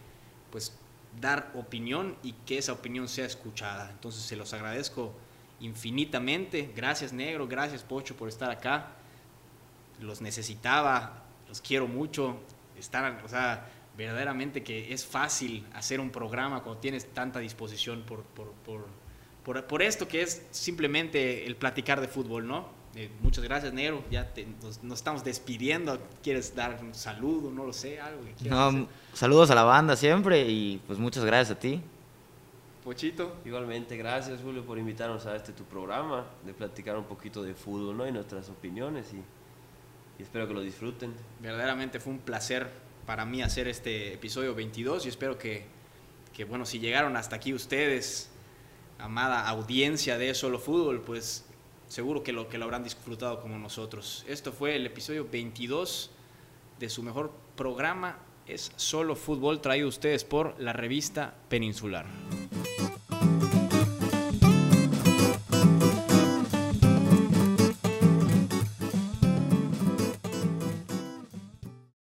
pues dar opinión y que esa opinión sea escuchada. Entonces se los agradezco infinitamente. Gracias Negro, gracias Pocho por estar acá. Los necesitaba, los quiero mucho. Están, o sea, verdaderamente que es fácil hacer un programa cuando tienes tanta disposición por, por, por, por, por esto que es simplemente el platicar de fútbol, ¿no? Eh, muchas gracias, Negro. Ya te- nos, nos estamos despidiendo. ¿Quieres dar un saludo? No lo sé, algo que hacer? No, saludos a la banda siempre y pues muchas gracias a ti. Pochito. igualmente, gracias Julio por invitarnos a este tu programa, de platicar un poquito de fútbol, ¿no? Y nuestras opiniones y, y espero que lo disfruten. Verdaderamente fue un placer para mí hacer este episodio 22 y espero que, que, bueno, si llegaron hasta aquí ustedes, amada audiencia de Solo Fútbol, pues seguro que lo, que lo habrán disfrutado como nosotros. Esto fue el episodio 22 de su mejor programa, es Solo Fútbol, traído a ustedes por la revista Peninsular.